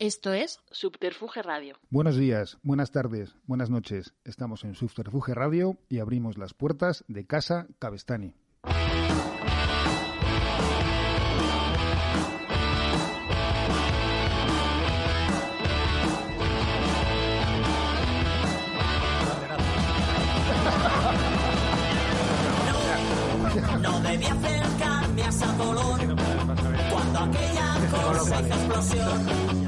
Esto es Subterfuge Radio. Buenos días, buenas tardes, buenas noches. Estamos en Subterfuge Radio y abrimos las puertas de Casa Cabestani. No debí acercarme a esa color cuando aquella cosa hizo explosión.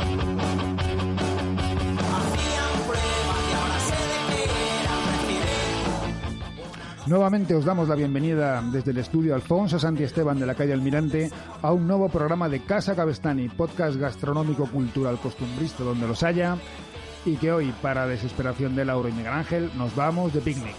Nuevamente os damos la bienvenida desde el estudio Alfonso Santi Esteban de la calle Almirante a un nuevo programa de Casa Cabestani, podcast gastronómico cultural costumbrista donde los haya y que hoy, para desesperación de Lauro y Miguel Ángel, nos vamos de picnic.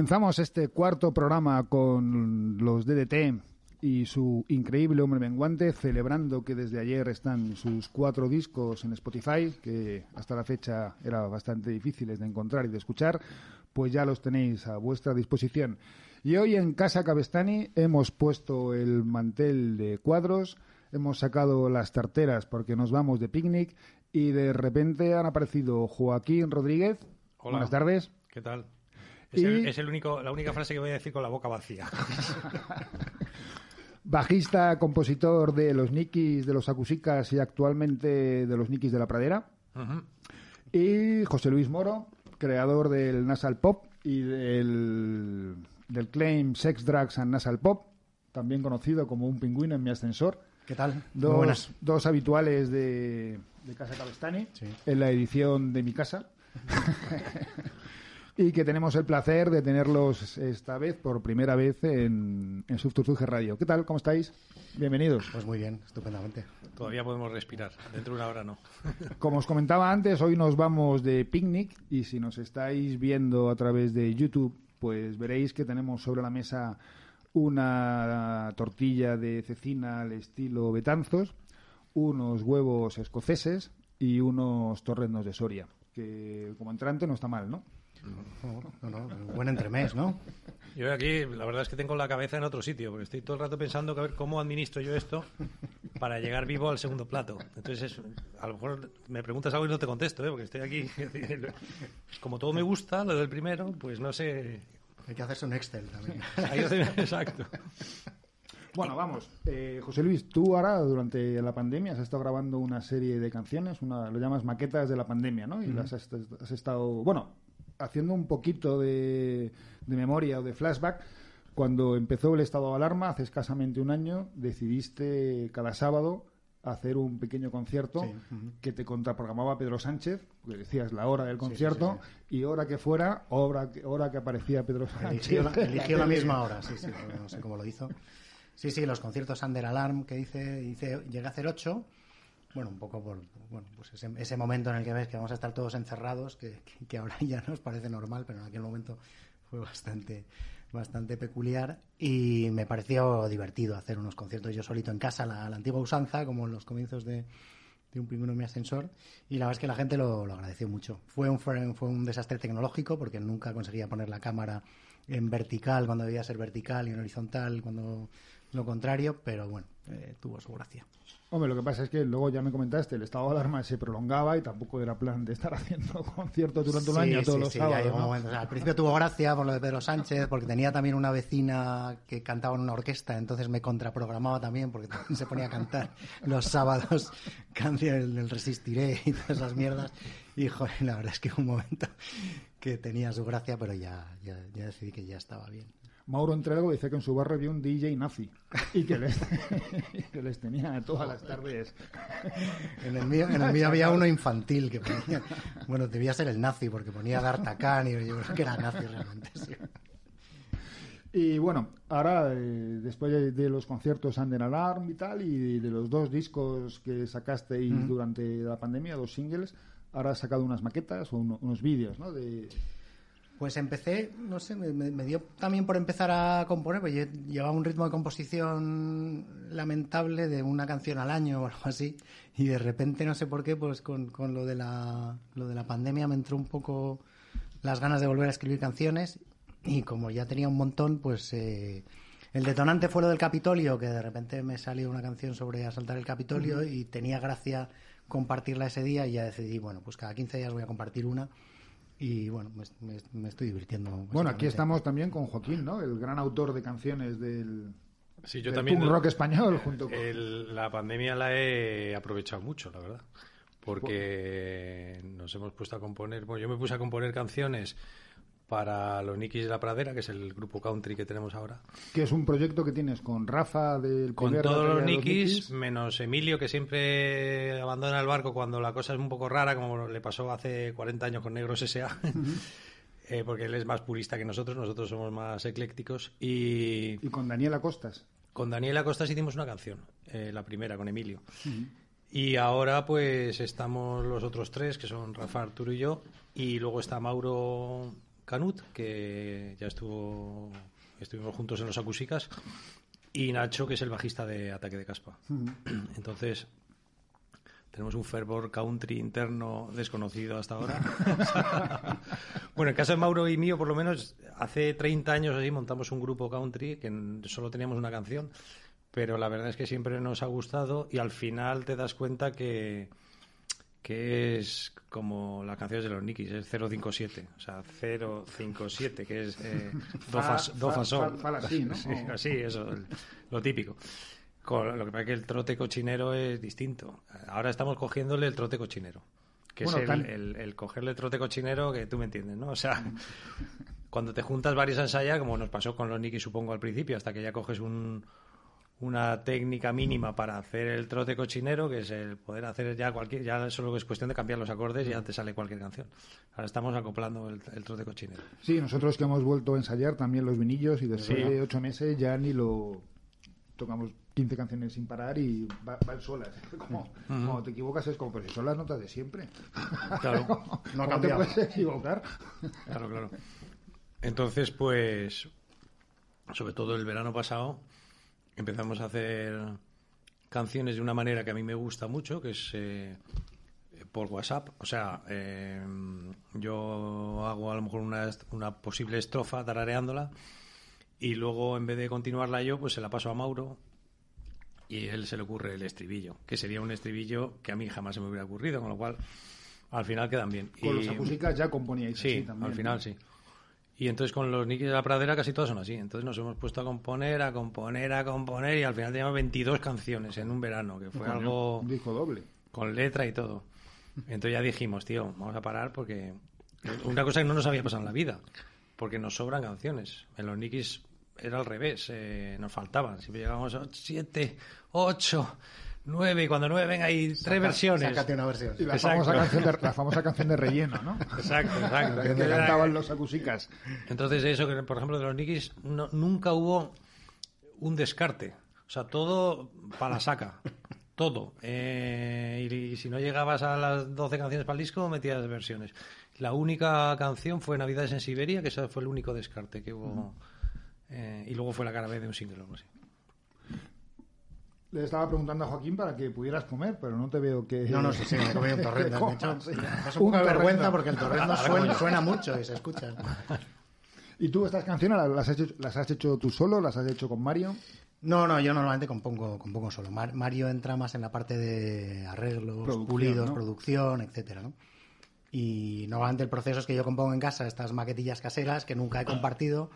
Comenzamos este cuarto programa con los DDT y su increíble hombre menguante, celebrando que desde ayer están sus cuatro discos en Spotify, que hasta la fecha era bastante difíciles de encontrar y de escuchar, pues ya los tenéis a vuestra disposición. Y hoy en Casa Cabestani hemos puesto el mantel de cuadros, hemos sacado las tarteras porque nos vamos de picnic y de repente han aparecido Joaquín Rodríguez. Hola. Buenas tardes. ¿Qué tal? Es, Y- el, es el único, la única frase que voy a decir con la boca vacía. Bajista, compositor de los Nikis, de los Acusicas y actualmente de los Nikis de la Pradera. Y José Luis Moro, creador del Nasal Pop y del, del claim Sex, Drugs and Nasal Pop, también conocido como un pingüino en mi ascensor. ¿Qué tal? Dos, dos habituales de, de Casa Cabestani Sí. en la edición de mi casa. y que tenemos el placer de tenerlos esta vez, por primera vez, en, en Subterfuge Radio. ¿Qué tal? ¿Cómo estáis? Bienvenidos. Pues muy bien, estupendamente. Todavía podemos respirar. Dentro de una hora no. Como os comentaba antes, hoy nos vamos de picnic y si nos estáis viendo a través de YouTube, pues veréis que tenemos sobre la mesa una tortilla de cecina al estilo Betanzos, unos huevos escoceses y unos torreznos de Soria, que como entrante no está mal, ¿no? No, no, no, buen entremés, ¿no? Yo aquí, la verdad es que tengo la cabeza en otro sitio, porque estoy todo el rato pensando que a ver cómo administro yo esto para llegar vivo al segundo plato. Entonces, es- a lo mejor me preguntas algo y no te contesto, ¿eh? porque estoy aquí. Como todo me gusta, lo del primero, pues no sé. Hay que hacerse un Excel también. Exacto. Bueno, vamos. Eh, José Luis, tú ahora durante la pandemia has estado grabando una serie de canciones, una, lo llamas maquetas de la pandemia, ¿no? Y las has, has estado, bueno, haciendo un poquito de, de memoria o de flashback. Cuando empezó el estado de alarma, hace escasamente un año, decidiste cada sábado hacer un pequeño concierto Sí, que te contraprogramaba Pedro Sánchez, porque decías la hora del sí, concierto, y hora que fuera, hora que, hora que aparecía Pedro Sánchez. Eligió la, eligió la misma hora, sí, sí, no sé cómo lo hizo. Sí, sí, los conciertos Under Alarm que dice, dice llegué a hacer ocho. Bueno, un poco por bueno, pues ese, momento en el que ves que vamos a estar todos encerrados, que, que- ahora ya nos parece normal, pero en aquel momento fue bastante, bastante peculiar y me pareció divertido hacer unos conciertos yo solito en casa, la, antigua usanza, como en los comienzos de, de un pingüino mi ascensor y la verdad es que la gente lo, lo agradeció mucho. Fue un, fue un desastre tecnológico porque nunca conseguía poner la cámara en vertical cuando debía ser vertical y en horizontal cuando lo contrario, pero bueno, eh, tuvo su gracia. Hombre, lo que pasa es que luego ya me comentaste, el estado de alarma se prolongaba y tampoco era plan de estar haciendo conciertos durante un Sí, año todos sí, los sí, sábados. llegó un ¿no? momento. O sea, al principio tuvo gracia por lo de Pedro Sánchez, porque tenía también una vecina que cantaba en una orquesta, entonces me contraprogramaba también, porque se ponía a cantar los sábados canciones del Resistiré y todas esas mierdas. Y, joder, la verdad es que un momento que tenía su gracia, pero ya, ya, ya decidí que ya estaba bien. Mauro Entrego dice que en su barrio había un DJ nazi y que les, y que les tenía todas las tardes. En el mío, en el mío había uno infantil que ponía, bueno, debía ser el nazi, porque ponía D'Artagnan y yo creo que era nazi realmente. sí. Y bueno, ahora, eh, después de, de los conciertos Under Alarm y tal, y de los dos discos que sacasteis durante la pandemia, dos singles, ahora has sacado unas maquetas o uno- unos vídeos, ¿no? De, Pues empecé, no sé, me, dio también por empezar a componer, pues yo llevaba un ritmo de composición lamentable de una canción al año o algo así, y de repente, no sé por qué, pues con, con lo, de la, lo de la pandemia me entró un poco las ganas de volver a escribir canciones, y como ya tenía un montón, pues eh, el detonante fue lo del Capitolio, que de repente me salió una canción sobre asaltar el Capitolio y tenía gracia compartirla ese día, y ya decidí, bueno, pues cada 15 días voy a compartir una. Y bueno, me, me- me estoy divirtiendo. Bueno, aquí estamos también con Joaquín, ¿no? El gran autor de canciones del, Sí, yo del también. punk rock español, junto con... El- la pandemia la he aprovechado mucho, la verdad. Porque nos hemos puesto a componer. Bueno, yo me puse a componer canciones para los Nikis de la Pradera, que es el grupo country que tenemos ahora. que es un proyecto que tienes con Rafa del Con todos los Nikis, menos Emilio, que siempre abandona el barco cuando la cosa es un poco rara, como le pasó hace 40 años con Negros S.A. Eh, porque él es más purista que nosotros, nosotros somos más eclécticos. Y y con Daniela Costas. con Daniela Costas hicimos una canción, eh, la primera, con Emilio. Y ahora pues estamos los otros tres, que son Rafa, Arturo y yo, y luego está Mauro Canut, que ya estuvo, estuvimos juntos en los acúsicas, y Nacho, que es el bajista de Ataque de Caspa. Entonces, tenemos un fervor country interno desconocido hasta ahora. bueno, en caso de Mauro y mío, por lo menos, hace 30 años así montamos un grupo country que solo teníamos una canción, pero la verdad es que siempre nos ha gustado y al final te das cuenta que, que es como las canciones de los Nikis, es 057, o sea, 057, que es eh, do, fa, Fa- do, fa, sol. fa- si, ¿no? Sí, así, eso, el- lo típico. Con- lo que pasa es que el trote cochinero es distinto. Ahora estamos cogiéndole el trote cochinero. Que Bueno, es el, tan- el- el cogerle el trote cochinero que tú me entiendes, ¿no? O sea, cuando te juntas varios a ensayar, como nos pasó con los Nikis, supongo, al principio, hasta que ya coges un, una técnica mínima para hacer el trote cochinero, que es el poder hacer ya cualquier, ya solo es cuestión de cambiar los acordes y ya te sale cualquier canción. Ahora estamos acoplando el, el trote cochinero. Sí, nosotros que hemos vuelto a ensayar también los vinillos y después Sí. de ocho meses ya ni lo tocamos 15 canciones sin parar y va- van solas. Como, Cuando te equivocas es como, pero si son las notas de siempre. Claro. ¿Cómo No ha te puedes equivocar? Claro, claro. Entonces, pues, sobre todo el verano pasado, empezamos a hacer canciones de una manera que a mí me gusta mucho, que es eh, por WhatsApp. O sea, eh, yo hago a lo mejor una, una posible estrofa tarareándola y luego en vez de continuarla yo, pues se la paso a Mauro y él se le ocurre el estribillo, que sería un estribillo que a mí jamás se me hubiera ocurrido, con lo cual al final quedan bien. Con Y- los ya componíais Sí, así también. al final sí. Y entonces con los Nikis de la Pradera casi todos son así. Entonces nos hemos puesto a componer, a componer, a componer y al final teníamos 22 canciones en un verano, que fue algo Un disco doble. con letra y todo. Entonces ya dijimos, tío, vamos a parar porque una cosa que no nos había pasado en la vida, porque nos sobran canciones. En los Nikis era al revés, eh, nos faltaban. Siempre llegábamos a 7, 8, 9 y cuando 9 venga hay tres versiones. Sácate una versión. Y la Exacto. famosa, canción de, la famosa canción de relleno, ¿no? Exacto, exacto. que cantaban los acusicas. Entonces eso que por ejemplo de los Nikis no- nunca hubo un descarte, o sea todo para la saca, todo. Eh, y, y si no llegabas a las 12 canciones para el disco metías versiones. La única canción fue Navidades en Siberia, que ese fue el único descarte que hubo. Eh, y luego fue la cara B de un single o algo así. Le estaba preguntando a Joaquín para que pudieras comer, pero no te veo que... No, no, sí, sí, me he comido un hecho, sí. me Un poco de vergüenza porque el torrendo suena, suena mucho y se escucha. ¿Y tú estas canciones las- has, hecho, las has hecho tú solo? ¿Las has hecho con Mario? No, no, yo normalmente compongo, compongo solo. Mar- Mario entra más en la parte de arreglos, Producción, pulidos, ¿no? producción, etcétera, ¿no? Y normalmente el proceso es que yo compongo en casa estas maquetillas caseras que nunca he compartido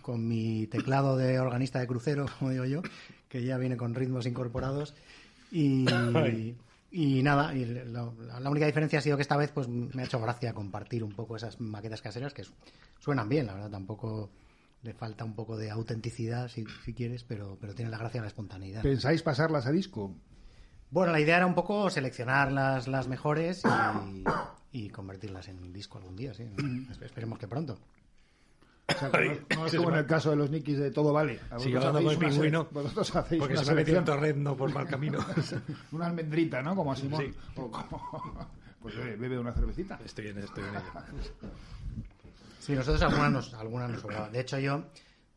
con mi teclado de organista de crucero, como digo yo, que ya viene con ritmos incorporados. Y, y nada, y lo- la, única diferencia ha sido que esta vez pues me ha hecho gracia compartir un poco esas maquetas caseras que su- suenan bien, la verdad, tampoco le falta un poco de autenticidad si, si quieres, pero, pero tiene la gracia de la espontaneidad. ¿Pensáis pasarlas a disco? Bueno, la idea era un poco seleccionar las, las mejores y, y convertirlas en disco algún día, sí. Espe- Esperemos que pronto. O sea, que no, no es como en el caso de los Nikis de Todo Vale. Sigue hablando con el pingüino, Vosotros hacéis Porque una se me metió un selección, torrendo por mal camino. una almendrita, ¿no? Como a Simón. Sí. O como- Pues eh, bebe una cervecita. estoy en, estoy en ello. Sí, nosotros algunas nos, algunas nos sobraban. De hecho, yo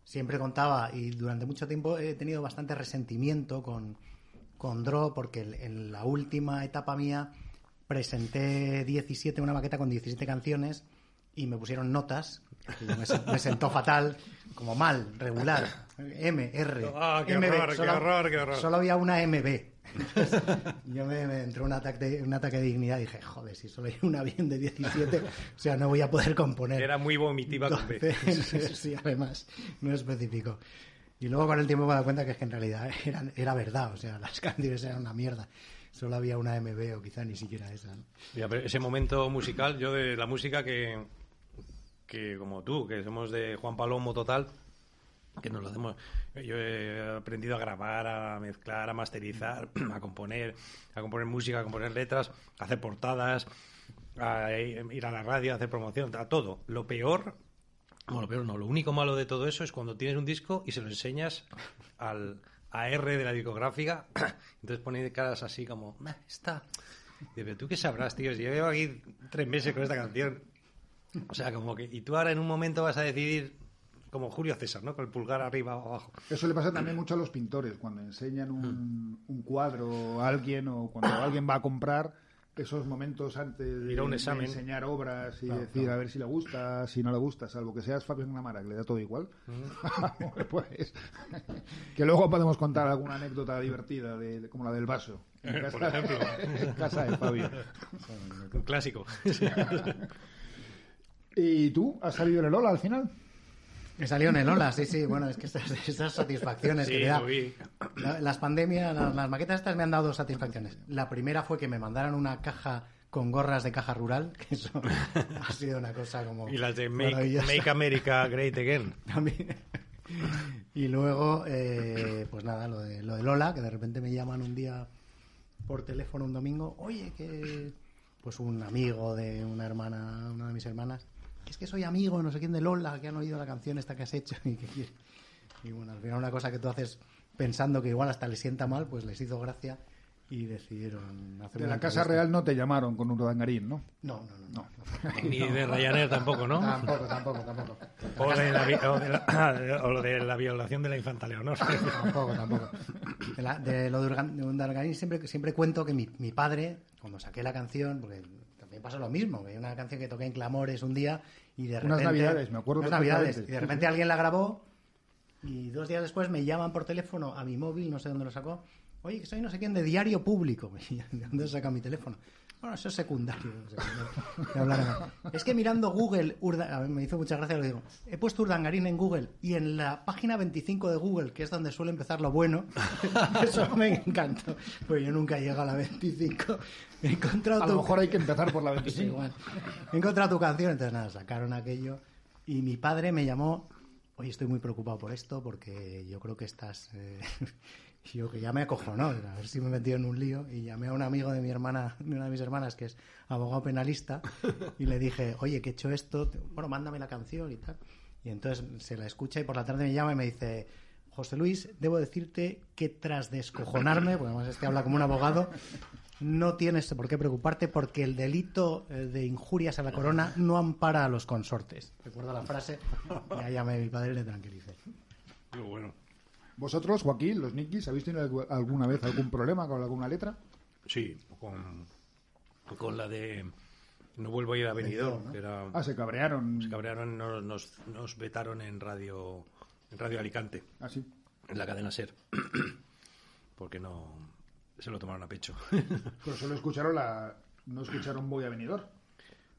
siempre contaba y durante mucho tiempo he tenido bastante resentimiento con, con Draw porque en la última etapa mía presenté 17, una maqueta con 17 canciones y me pusieron notas. Me, sen- me sentó fatal, como mal, regular. M, R, Ah, qué MB. horror, qué Solo- horror, qué horror. Solo había una MB. Yo me, me entró un ataque, de, un ataque de dignidad y dije, joder, si solo hay una bien de 17, o sea, no voy a poder componer. Era muy vomitiva con B. Sí, además, no especifico. Y luego con el tiempo me he dado cuenta que es que en realidad era, era verdad, o sea, las canciones eran una mierda. Solo había una MB o quizá ni siquiera esa. ¿no? Ya, pero ese momento musical, yo de la música que, que como tú, que somos de Juan Palomo total, que nos lo hacemos. Yo he aprendido a grabar, a mezclar, a masterizar, a componer, a componer música, a componer letras, a hacer portadas, a ir a la radio, a hacer promoción, a todo. Lo peor, bueno, lo peor no, lo único malo de todo eso es cuando tienes un disco y se lo enseñas al AR de la discográfica, entonces pone caras así como, "Meh, está. Dice, tú qué sabrás, tío, si llevo aquí tres meses con esta canción. O sea, como que, y tú ahora en un momento vas a decidir, como Julio César, ¿no? Con el pulgar arriba o abajo. Eso le pasa también mucho a los pintores, cuando enseñan un, un cuadro a alguien o cuando alguien va a comprar, esos momentos antes de, enseñar obras y decir a ver si le gusta, si no le gusta, salvo que seas Fabio Namara, que le da todo igual, pues que luego podemos contar alguna anécdota divertida, de, como la del vaso. En casa, Por ejemplo. en casa de Fabio. Un clásico. ¿Y tú? ¿Has salido en el Ola al final? Me salió en el Ola, sí, sí, bueno, es que estas, estas satisfacciones que te da. lo vi. La- las pandemias, las, las maquetas estas me han dado dos satisfacciones. La primera fue que me mandaran una caja con gorras de caja rural, que eso ha sido una cosa como Y las de Make, America Great Again. También. Y luego, eh, pues nada, lo de, lo de Lola, que de repente me llaman un día por teléfono un domingo, oye, que pues un amigo de una hermana, una de mis hermanas, es que soy amigo, no sé quién de Lola, que han oído la canción esta que has hecho y que. Y bueno, al final una cosa que tú haces pensando que igual hasta les sienta mal, pues les hizo gracia y decidieron hacer De la Casa entrevista. Real no te llamaron con un rodangarín, ¿no? No, no, no. no. Ni de Ryanair tampoco, ¿no? Tampoco, tampoco, tampoco. O, de la, o de la- o lo de la violación de la infanta Leonor. Tampoco, tampoco. De, la- de lo de Urdangarín siempre, siempre cuento que mi, mi padre, cuando saqué la canción, porque pasó lo mismo, que hay una canción que toqué en Clamores un día y de repente... Unas navidades, me acuerdo unas navidades, y de repente alguien la grabó y dos días después me llaman por teléfono a mi móvil, no sé dónde lo sacó, oye, que soy no sé quién de Diario Público. ¿De dónde saca mi teléfono? Bueno, eso es secundario. secundario. Es que mirando Google, Urda- a ver, me hizo mucha gracia lo digo. He puesto Urdangarín en Google y en la página 25 de Google, que es donde suele empezar lo bueno, eso me encantó. Pues yo nunca llego a la 25. He encontrado A lo mejor hay que empezar por la Sí, 25. igual. He encontrado tu canción, entonces nada, sacaron aquello. Y mi padre me llamó, oye, estoy muy preocupado por esto porque yo creo que estás... eh", y yo que ya me acojonó, a ver si me he metido en un lío. Y llamé a un amigo de mi hermana, de una de mis hermanas, que es abogado penalista, y le dije, oye, que he hecho esto, bueno, mándame la canción y tal. Y entonces se la escucha y por la tarde me llama y me dice... José Luis, debo decirte que tras descojonarme, porque además este habla como un abogado, no tienes por qué preocuparte porque el delito eh, de injurias a la corona no ampara a los consortes. Recuerda la frase y ahí llamé a mi padre y le tranquilicé. Bueno. ¿Vosotros, Joaquín, los Nikis, habéis tenido algu- alguna vez algún problema con alguna letra? Sí, con, con la de no vuelvo a ir a Benidorm, era Ah, se cabrearon. se cabrearon, nos, nos, vetaron en radio en Radio Alicante, Así. en la cadena Ser, porque no se lo tomaron a pecho. Pero solo escucharon la... No escucharon Voy a venidor.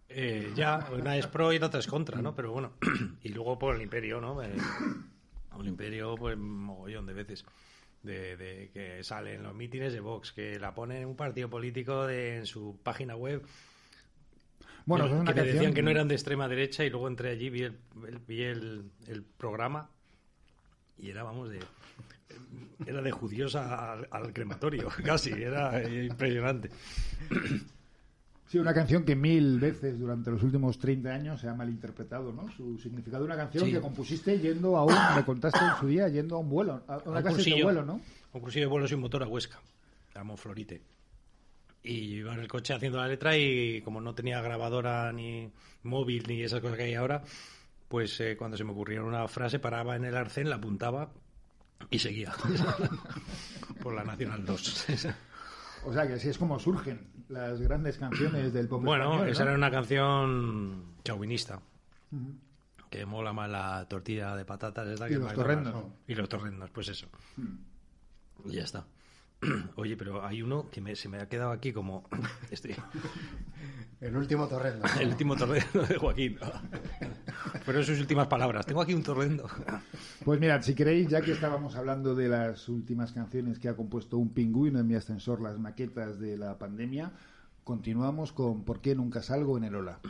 Eh, ya, una es pro y la otra es contra, ¿no? Pero bueno, y luego por el Imperio, ¿no? Eh, el Imperio, pues, mogollón de veces. De, de que salen los mítines de Vox, que la pone en un partido político de, en su página web. Bueno, que, es una que me canción... decían que no eran de extrema derecha y luego entré allí, vi el, vi el, el programa y era, vamos, de... Era de judíos al, al crematorio, casi, era impresionante. Sí, una canción que mil veces durante los últimos 30 años se ha malinterpretado, ¿no? Su significado de una canción Sí. que compusiste yendo a un... Me contaste en su día, yendo a un vuelo, a una un clase de vuelo, ¿no? Un cursillo de vuelo sin motor a Huesca, a Monflorite. Y yo iba en el coche haciendo la letra y como no tenía grabadora ni móvil ni esas cosas que hay ahora, pues eh, cuando se me ocurría una frase paraba en el arcén, la apuntaba y seguía. Por la Nacional 2. O sea, que así es como surgen las grandes canciones del pop bueno, español, esa era una canción chauvinista. Que mola más la tortilla de patatas esta Y que los torrendos. Y los torrendos, pues eso. Y ya está. Oye, pero hay uno que me- se me ha quedado aquí como... Este, El último torrendo. el último torrendo de Joaquín. Fueron sus últimas palabras. Tengo aquí un torrendo. Pues mirad, si queréis, ya que estábamos hablando de las últimas canciones que ha compuesto un pingüino en mi ascensor, las maquetas de la pandemia, continuamos con ¿Por qué nunca salgo en el Ola?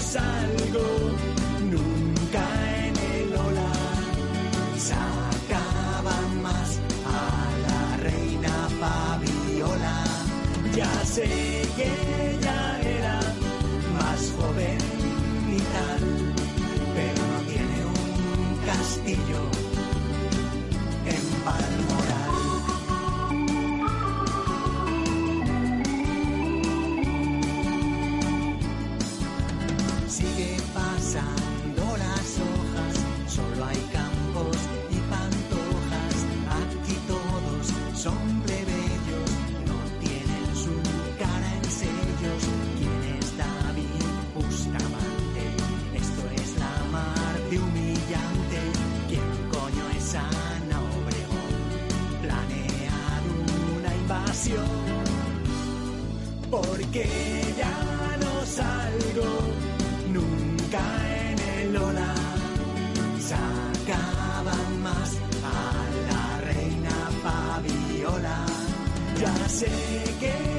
Salgo nunca en el ola. Sé que ella era más joven y tal, pero no tiene un castillo en Balmoral. Sigue pasando las hojas, solo hay campos y pantojas. Aquí todos son porque ya no salgo nunca en el ola. Sacaban más a la reina Fabiola. Ya sé que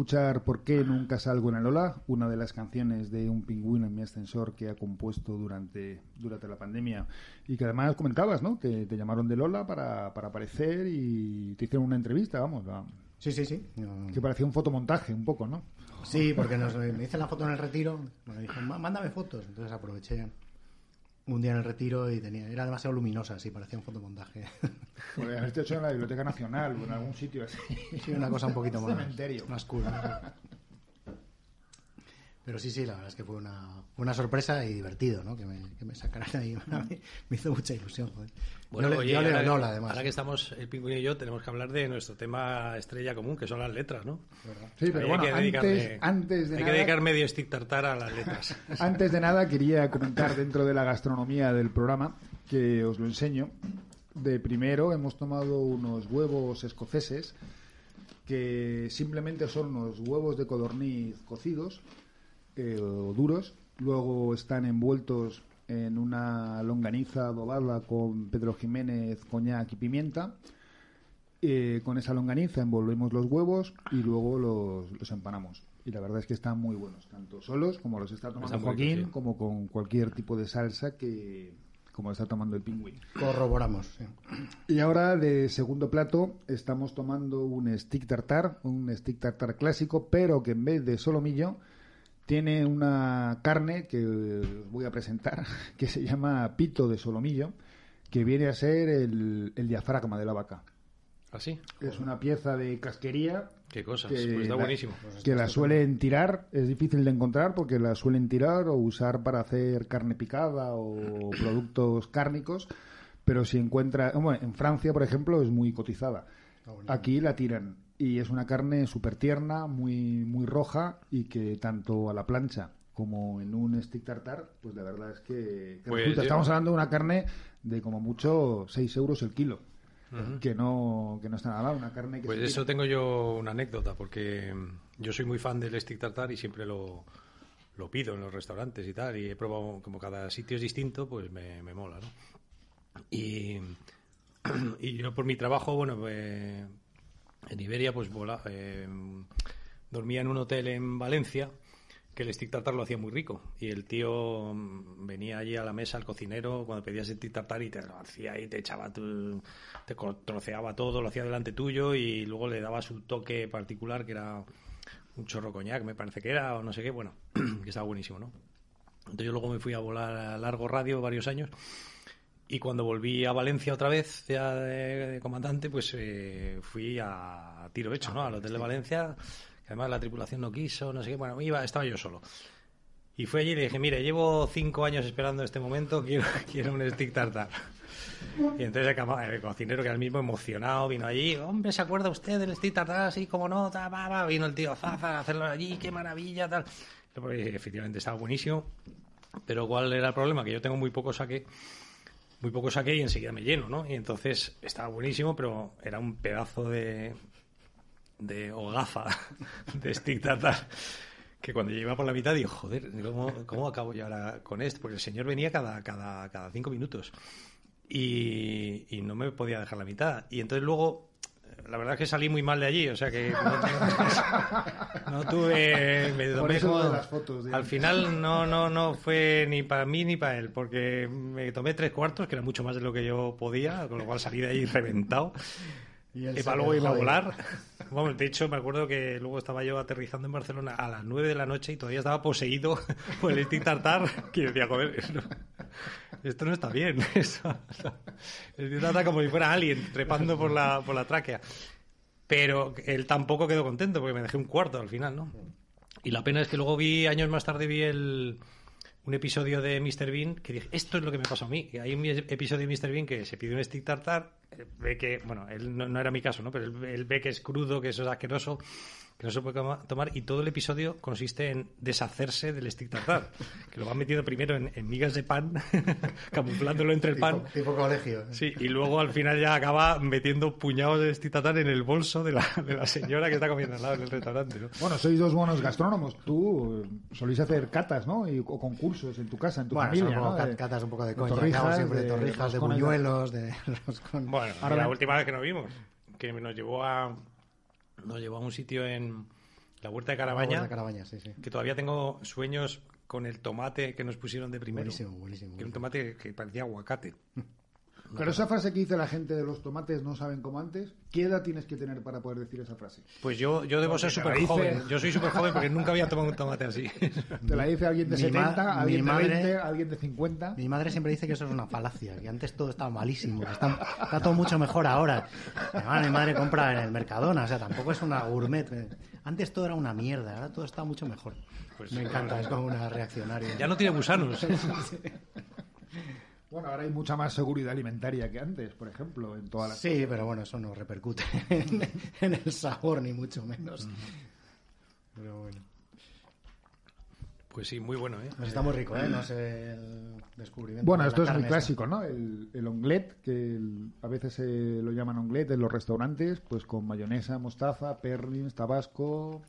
escuchar ¿Por qué nunca salgo en el Lola? Una de las canciones de un pingüino en mi ascensor que ha compuesto durante, durante la pandemia y que además comentabas, ¿no? Que te llamaron de Lola para, para aparecer y te hicieron una entrevista, vamos, Sí, sí, sí. Que parecía un fotomontaje un poco, ¿no? Sí, porque nos, me hice la foto en el retiro. Me dijo, "Ma- mándame fotos. Entonces aproveché un día en el retiro y tenía era demasiado luminosa, sí, parecía un fotomontaje. Podría haberte hecho en la Biblioteca Nacional o en algún sitio así. Sí, una cosa un poquito más, Cementerio. más cool. ¿no? Pero sí, sí, la verdad es que fue una, fue una sorpresa y divertido, ¿no? Que me, que me sacaran ahí. me hizo mucha ilusión, joder. Bueno, yo le, oye, yo leo ahora, además. ahora que estamos el pingüino y yo, tenemos que hablar de nuestro tema estrella común, que son las letras, ¿no? Sí, pero Ahí bueno, hay que antes, de hay nada... que dedicar medio stick tartar a las letras. Antes de nada, quería comentar dentro de la gastronomía del programa, que os lo enseño. De primero, hemos tomado unos huevos escoceses, que simplemente son unos huevos de codorniz cocidos eh, o duros. Luego están envueltos en una longaniza adobada con Pedro Jiménez, coñac y pimienta. Eh, con esa longaniza envolvemos los huevos y luego los, los empanamos. Y la verdad es que están muy buenos, tanto solos como los está tomando Están muy Joaquín, sí. como con cualquier tipo de salsa que como está tomando el pingüín. Corroboramos. sí. Y ahora de segundo plato estamos tomando un stick tartar, un stick tartar clásico, pero que en vez de solomillo tiene una carne que os voy a presentar, que se llama pito de solomillo, que viene a ser el, el diafragma de la vaca. ¿Así? Es una pieza de casquería Qué cosas. que Pues está la- buenísimo. que la suelen tirar, es difícil de encontrar porque la suelen tirar o usar para hacer carne picada o productos cárnicos, pero si encuentra, bueno, en Francia, por ejemplo, es muy cotizada. Aquí la tiran y es una carne súper tierna, muy, muy roja y que tanto a la plancha como en un stick tartar, pues la verdad es que, que Pues resulta. yo- Estamos hablando de una carne de como mucho 6 euros el kilo. Que no, que no está nada mal, una carne que Pues eso tengo yo una anécdota, porque mm, yo soy muy fan del stick tartar y siempre lo, lo pido en los restaurantes y tal, y he probado como cada sitio es distinto, pues me, me mola, ¿no? Y, y yo por mi trabajo, bueno, eh, en Iberia, pues vola, eh, dormía en un hotel en Valencia que el stick tartar lo hacía muy rico. Y el tío mm, venía allí a la mesa el cocinero cuando pedías el stick tartar y te lo hacía y te echaba tu, te troceaba todo lo hacía delante tuyo y luego le daba su toque particular que era un chorro coñac me parece que era o no sé qué. Bueno que estaba buenísimo no entonces yo luego me fui a volar a largo radio varios años y cuando volví a Valencia otra vez, ya de, de comandante, pues eh, fui a tiro hecho, ¿no? Al Hotel de Valencia, que además la tripulación no quiso, no sé qué, bueno, iba, estaba yo solo. Y fui allí y le dije, mire, llevo cinco años esperando este momento, quiero, quiero un stick tartar. Y entonces el, el cocinero, que era el mismo emocionado, vino allí, hombre, ¿se acuerda usted del stick tartar? Así como no, ta, pa, pa?". vino el tío Zaza a hacerlo allí, qué maravilla, tal. Pues, efectivamente estaba buenísimo, pero ¿cuál era el problema? Que yo tengo muy poco saque muy poco saqué y enseguida me lleno, ¿no? Y entonces estaba buenísimo, pero era un pedazo de de hogaza de stick tartar que cuando yo por la mitad digo, joder, ¿cómo, cómo acabo yo ahora con esto? Porque el señor venía cada, cada, cada cinco minutos y, y no me podía dejar la mitad. Y entonces luego, la verdad es que salí muy mal de allí, o sea que no, tengo- no tuve... Me tomé como- las fotos, al final no, no, no fue ni para mí ni para él, porque me tomé tres cuartos, que era mucho más de lo que yo podía, con lo cual salí de ahí reventado. Y Y para luego ir a volar. Bueno, de hecho, me acuerdo que luego estaba yo aterrizando en Barcelona a las 9 de la noche y todavía estaba poseído por el tartar. Que decía, joder, esto no está bien. Esto- el tartar como si fuera alien trepando por la, por la tráquea. Pero él tampoco quedó contento porque me dejé un cuarto al final, ¿no? Y la pena es que luego vi, años más tarde vi el, un episodio de Mr. Bean que dije, esto es lo que me pasó a mí. Y hay un episodio de Mr. Bean que se pide un stick tartar, eh, ve que, bueno, él no, no era mi caso, ¿no? Pero él, él ve que es crudo, que eso es asqueroso, que no se puede tomar, y todo el episodio consiste en deshacerse del stick tartar, que lo va metiendo primero en, en migas de pan, camuflándolo entre el pan. Tipo, tipo colegio. Sí, y luego al final ya acaba metiendo puñados de stick tartar en el bolso de la, de la señora que está comiendo al lado del restaurante, ¿no? Bueno, sois dos buenos gastrónomos. Tú eh, solís hacer catas, ¿no? Y, o concursos en tu casa, en tu Bueno, familia, ¿no? De- catas un poco de coña. torrijas, siempre de torrijas, de buñuelos, de. Bueno, Ahora la ven- última vez que nos vimos, que nos llevó a nos llevó a un sitio en la huerta de Carabaña, De Carabaña, sí, sí. que todavía tengo sueños con el tomate que nos pusieron de primero. Buenísimo, buenísimo. Que era un tomate que parecía aguacate. Pero esa frase que dice la gente de los tomates no saben como antes, ¿qué edad tienes que tener para poder decir esa frase? Pues yo, yo debo ser Porque la súper dice- joven. Yo soy súper joven porque nunca había tomado un tomate así. Te la dice alguien de Mi ma- 70, mi alguien de madre- 20, alguien de 50. Mi madre siempre dice que eso es una falacia, que antes todo estaba malísimo, que está, está todo mucho mejor ahora. Además, mi madre compra en el Mercadona, o sea, tampoco es una gourmet. Antes todo era una mierda, ahora todo está mucho mejor. Pues Me encanta, es como una reaccionaria. ya no tiene gusanos. Bueno, ahora hay mucha más seguridad alimentaria que antes, por ejemplo, en todas las... Sí, pero bueno, eso no repercute en, en el sabor, ni mucho menos. Pero bueno. Pues sí, muy bueno, ¿eh? Pues está muy rico, ¿eh? No sé el descubrimiento. Bueno, de esto es muy clásico, ¿no? El, el onglet, que el- a veces se lo llaman onglet en los restaurantes, pues con mayonesa, mostaza, perlins, tabasco,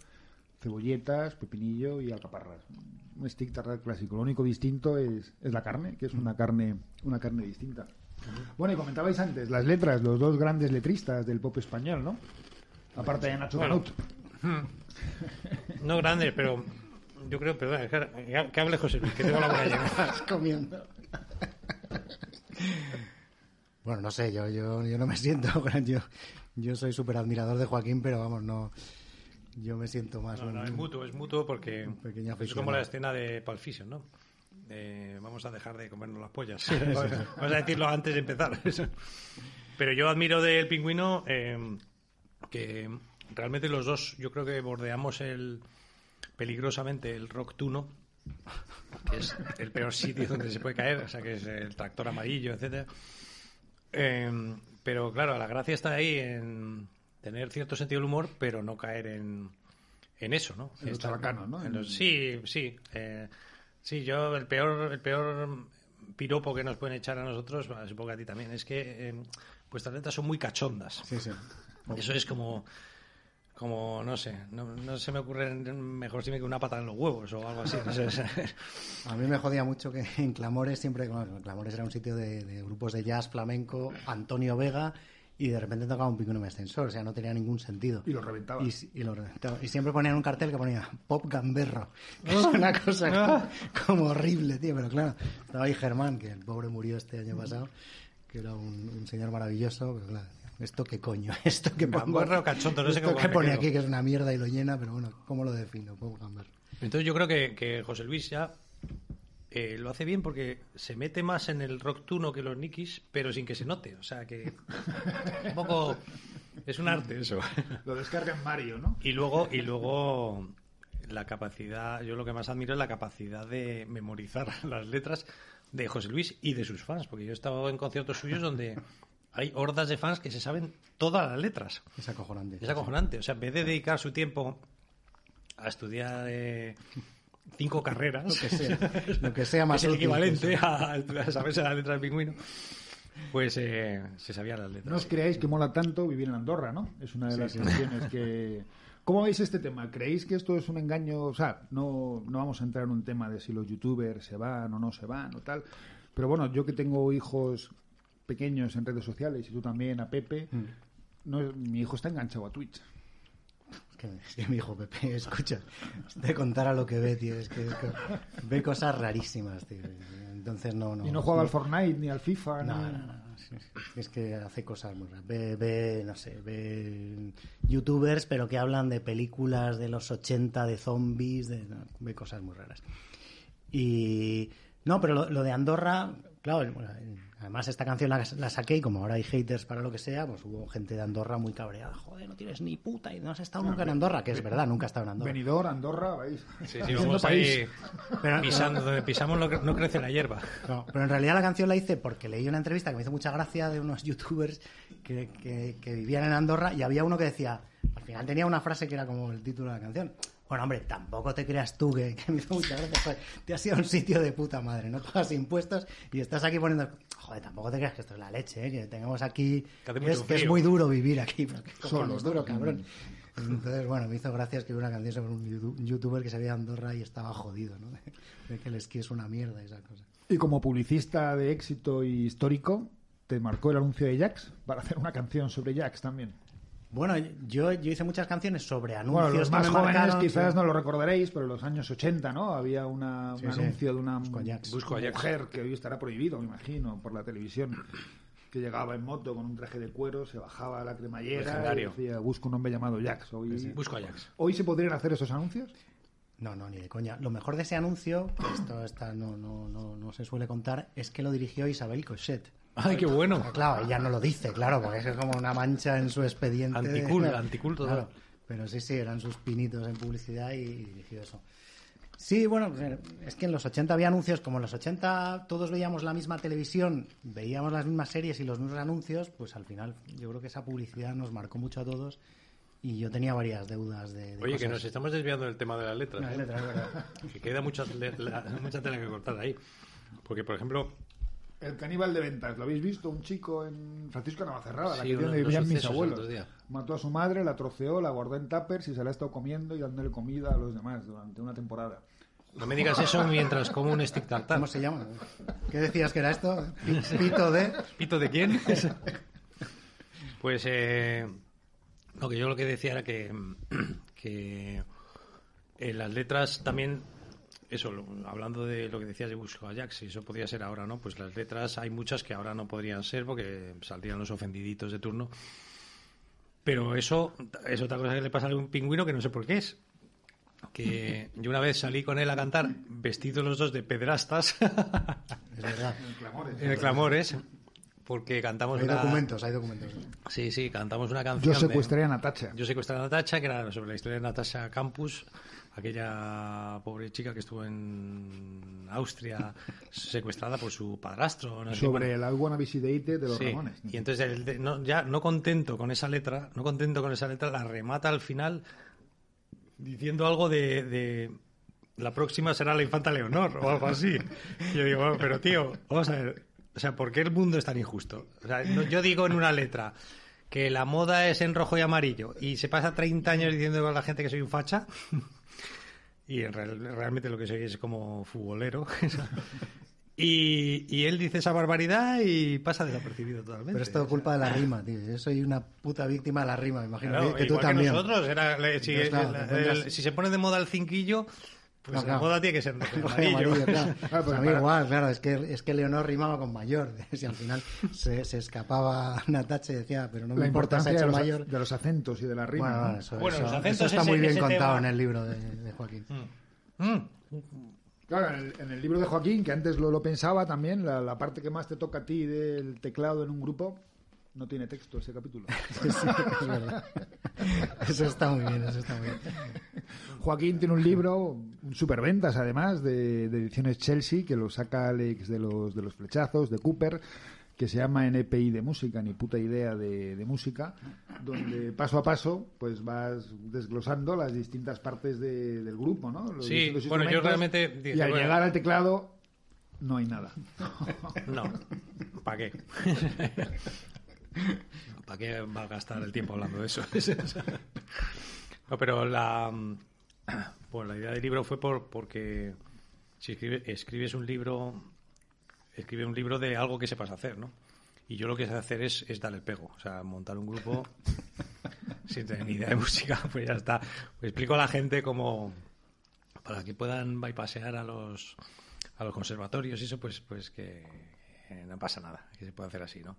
cebolletas, pepinillo y alcaparras. Un stick tartar clásico. Lo único distinto es, es la carne, que es una carne, una carne distinta. Bueno, y comentabais antes, las letras, los dos grandes letristas del pop español, ¿no? Aparte de Nacho Bueno. Canut. No grandes, pero yo creo, perdón, que, que hable José Luis, que tengo la boca llena. Estás comiendo. Bueno, no sé, yo, yo, yo no me siento gran. Yo, yo soy súper admirador de Joaquín, pero vamos, no. Yo me siento más. No, es mutuo, es mutuo porque es como la escena de Pulp Fiction, ¿no? Vamos a dejar de comernos las pollas. vamos a decirlo antes de empezar. Pero yo admiro del pingüino eh, que realmente los dos, yo creo que bordeamos el peligrosamente el rock tuno, que es el peor sitio donde se puede caer, o sea, que es el tractor amarillo, etcétera. Eh, pero claro, la gracia está ahí en tener cierto sentido del humor, pero no caer en, en eso, ¿no? En Estar- ¿no? en los- sí, sí. eh, sí, yo el peor, el peor piropo que nos pueden echar a nosotros, bueno, supongo que a ti también, es que eh, vuestras letras son muy cachondas. Sí, sí. Eso es como, como no sé, no, no se me ocurre mejor si me que una pata en los huevos o algo así. no sé, A mí me jodía mucho que en Clamores siempre. Bueno, Clamores era un sitio de, de grupos de jazz flamenco, Antonio Vega, y de repente tocaba un pico en un ascensor, o sea, no tenía ningún sentido. Y lo reventaba. Y, y lo reventaba. Y siempre ponían un cartel que ponía Pop Gamberro. Que es una cosa como, como horrible, tío. Pero claro, estaba ahí Germán, que el pobre murió este año pasado, que era un, un señor maravilloso. Pero claro, ¿esto qué coño? ¿Esto que pongo? Gamberro cachondo, no sé ¿Esto cómo que me pone aquí, que es una mierda y lo llena, pero bueno, ¿cómo lo defino? Pop Gamberro. Entonces yo creo que, que José Luis ya eh, lo hace bien porque se mete más en el rock tuno que los Nikis, pero sin que se note. O sea que un poco es un arte eso. Lo descarga en Mario, ¿no? Y luego, y luego la capacidad, yo lo que más admiro es la capacidad de memorizar las letras de José Luis y de sus fans, porque yo he estado en conciertos suyos donde hay hordas de fans que se saben todas las letras. Es acojonante. Es acojonante. O sea, en vez de dedicar su tiempo a estudiar eh, cinco carreras, Lo que sea, lo que sea más es el útil, equivalente a, a saberse la letra del pingüino, pues eh, se sabía las letras. No os creáis que mola tanto vivir en Andorra, ¿no? Es una de las cuestiones que... ¿Cómo veis este tema? ¿Creéis que esto es un engaño? O sea, no, no vamos a entrar en un tema de si los youtubers se van o no se van o tal. Pero bueno, yo que tengo hijos pequeños en redes sociales y tú también, a Pepe, no, mi hijo está enganchado a Twitch. Que, que mi hijo Pepe, escucha, te contara lo que ve, tío, es que, es que ve cosas rarísimas, tío. Entonces no, no. y no juega al Fortnite ni al FIFA. No, ni- no, no, sí, sí. Es que hace cosas muy raras. Ve, ve, no sé, ve youtubers, pero que hablan de películas de los 80, de zombies, de, no, ve cosas muy raras. Y no, pero lo, lo de Andorra, Claro, bueno, además esta canción la, la saqué y como ahora hay haters para lo que sea, pues hubo gente de Andorra muy cabreada. Joder, no tienes ni puta y no has estado nunca en Andorra, que es verdad, nunca he estado en Andorra. Benidorm, Andorra, vais. Sí, sí, vamos ahí Pero- pisando, donde pisamos no, cre- no crece la hierba. No, pero en realidad la canción la hice porque leí una entrevista que me hizo mucha gracia de unos youtubers que, que- que vivían en Andorra y había uno que decía, al final tenía una frase que era como el título de la canción. Bueno, hombre, tampoco te creas tú que, que me hizo mucha gracia. Joder, te has ido a un sitio de puta madre, no pagas impuestos y estás aquí poniendo... Joder, tampoco te creas que esto es la leche, ¿eh? que tengamos aquí... Que es, que es muy duro vivir aquí. Pero qué Solo, ¿no? duro, cabrón. Entonces, bueno, me hizo gracia escribir una canción sobre un youtu- un youtuber que se veía de Andorra y estaba jodido, ¿no? De, que el esquí es una mierda y esa cosa. Y como publicista de éxito y histórico, te marcó el anuncio de Jax para hacer una canción sobre Jax también. Bueno, yo, yo hice muchas canciones sobre anuncios. Bueno, los que más me jóvenes marcaron, quizás sí. no lo recordaréis, pero en los años 80, ¿no? Había una, Sí, un sí. anuncio de una Busco mujer que hoy estará prohibido, me imagino, por la televisión, que llegaba en moto con un traje de cuero, se bajaba a la cremallera Legendario. y decía, busco un hombre llamado Jax. Hoy, Busco a Jax. ¿Hoy se podrían hacer esos anuncios? No, no, ni de coña. Lo mejor de ese anuncio, que esto está, no, no, no, no se suele contar, es que lo dirigió Isabel Cochet. Ay, qué bueno. Pero claro, ella no lo dice, claro, porque es como una mancha en su expediente. de- Anticul, anticul todo. Claro, pero sí, sí, eran sus pinitos en publicidad y dirigió eso. Sí, bueno, es que en los 80 había anuncios, como en los 80 todos veíamos la misma televisión, veíamos las mismas series y los mismos anuncios, pues al final yo creo que esa publicidad nos marcó mucho a todos y yo tenía varias deudas de... de Oye, que nos estamos desviando del tema de las letras. Las ¿eh? letras, verdad. Que queda mucha, mucha tela que cortar ahí. Porque, por ejemplo, El caníbal de ventas, ¿lo habéis visto? Un chico en Francisco Navacerrada, la Sí, que vivían mis abuelos. Mató a su madre, la troceó, la guardó en tuppers y se la ha estado comiendo y dándole comida a los demás durante una temporada. no me digas eso mientras como un stick tartar. ¿Cómo se llama? ¿Qué decías que era esto? Pi- Pito de... ¿Pito de quién? pues eh, lo que yo lo que decía era que, que las letras también, eso, lo- hablando de lo que decías de Busco Ajax, si eso podría ser ahora, ¿no? Pues las letras hay muchas que ahora no podrían ser porque saldrían los ofendiditos de turno. Pero eso es otra cosa que le pasa a un pingüino que no sé por qué es. Que yo una vez salí con él a cantar vestidos los dos de pedrastas Es verdad. en el Clamores porque cantamos Hay una- documentos, hay documentos. Sí, sí, cantamos una canción. Yo de- secuestré a Natacha. Yo secuestré a Natacha, que era sobre la historia de Natasha Campus, aquella pobre chica que estuvo en Austria secuestrada por su padrastro. no sé qué, sobre bueno. el I Wanna de los Sí, Ramones. Y entonces, el de- no, ya no contento con esa letra, no contento con esa letra, la remata al final diciendo algo de, de la próxima será la infanta Leonor o algo así. Y yo digo, bueno, pero tío, vamos a ver, o sea, ¿por qué el mundo es tan injusto? O sea, no- yo digo en una letra que la moda es en rojo y amarillo y se pasa 30 años diciendo a la gente que soy un facha y en real- realmente lo que soy es como futbolero. Y, y él dice esa barbaridad y pasa desapercibido totalmente. Pero es todo culpa de la rima, tío. Yo soy una puta víctima de la rima, me imagino. Claro, que tú también. nosotros. Era, si, Entonces, claro, el- te encuentras- el- si se pone de moda el cinquillo, pues No, la claro. moda tiene que ser rojo y Rojo y amarillo. amarillo, claro. Claro, Pues a mí igual, claro, es que, es que Leonor rimaba con mayor. Si al final se, se escapaba Natacha y decía, pero no me la importa, se ha importancia de hecho los, mayor. de los acentos y de la rima. Bueno, ¿no? bueno, eso, Bueno, eso- los eso acentos, está muy ese- bien ese contado tema- en el libro de, de Joaquín. Mm. Claro, en el, en el libro de Joaquín, que antes lo, lo pensaba también, la, la parte que más te toca a ti del teclado en un grupo, no tiene texto ese capítulo. Sí, es verdad. Eso está muy bien, eso está muy bien. Joaquín tiene un libro, un superventas además, de, de ediciones Chelsea, que lo saca Alex de los, de los flechazos, de Cooper, que se llama NPI de música, ni puta idea de, de música, donde paso a paso pues vas desglosando las distintas partes de- del grupo, ¿no? Los Sí, distintos bueno, yo realmente dije, y al bueno. llegar al teclado no hay nada. No, ¿para qué? ¿Para qué va a gastar el tiempo hablando de eso? no, pero la, pues la idea del libro fue por, porque si escribe- escribes un libro, escribe un libro de algo que sepas hacer, ¿no? Y yo lo que sé hacer es, es dar el pego, o sea, montar un grupo sin tener ni idea de música, pues ya está. Pues explico a la gente cómo, para que puedan bypasear a los a los conservatorios y eso pues pues que no pasa nada que se puede hacer así no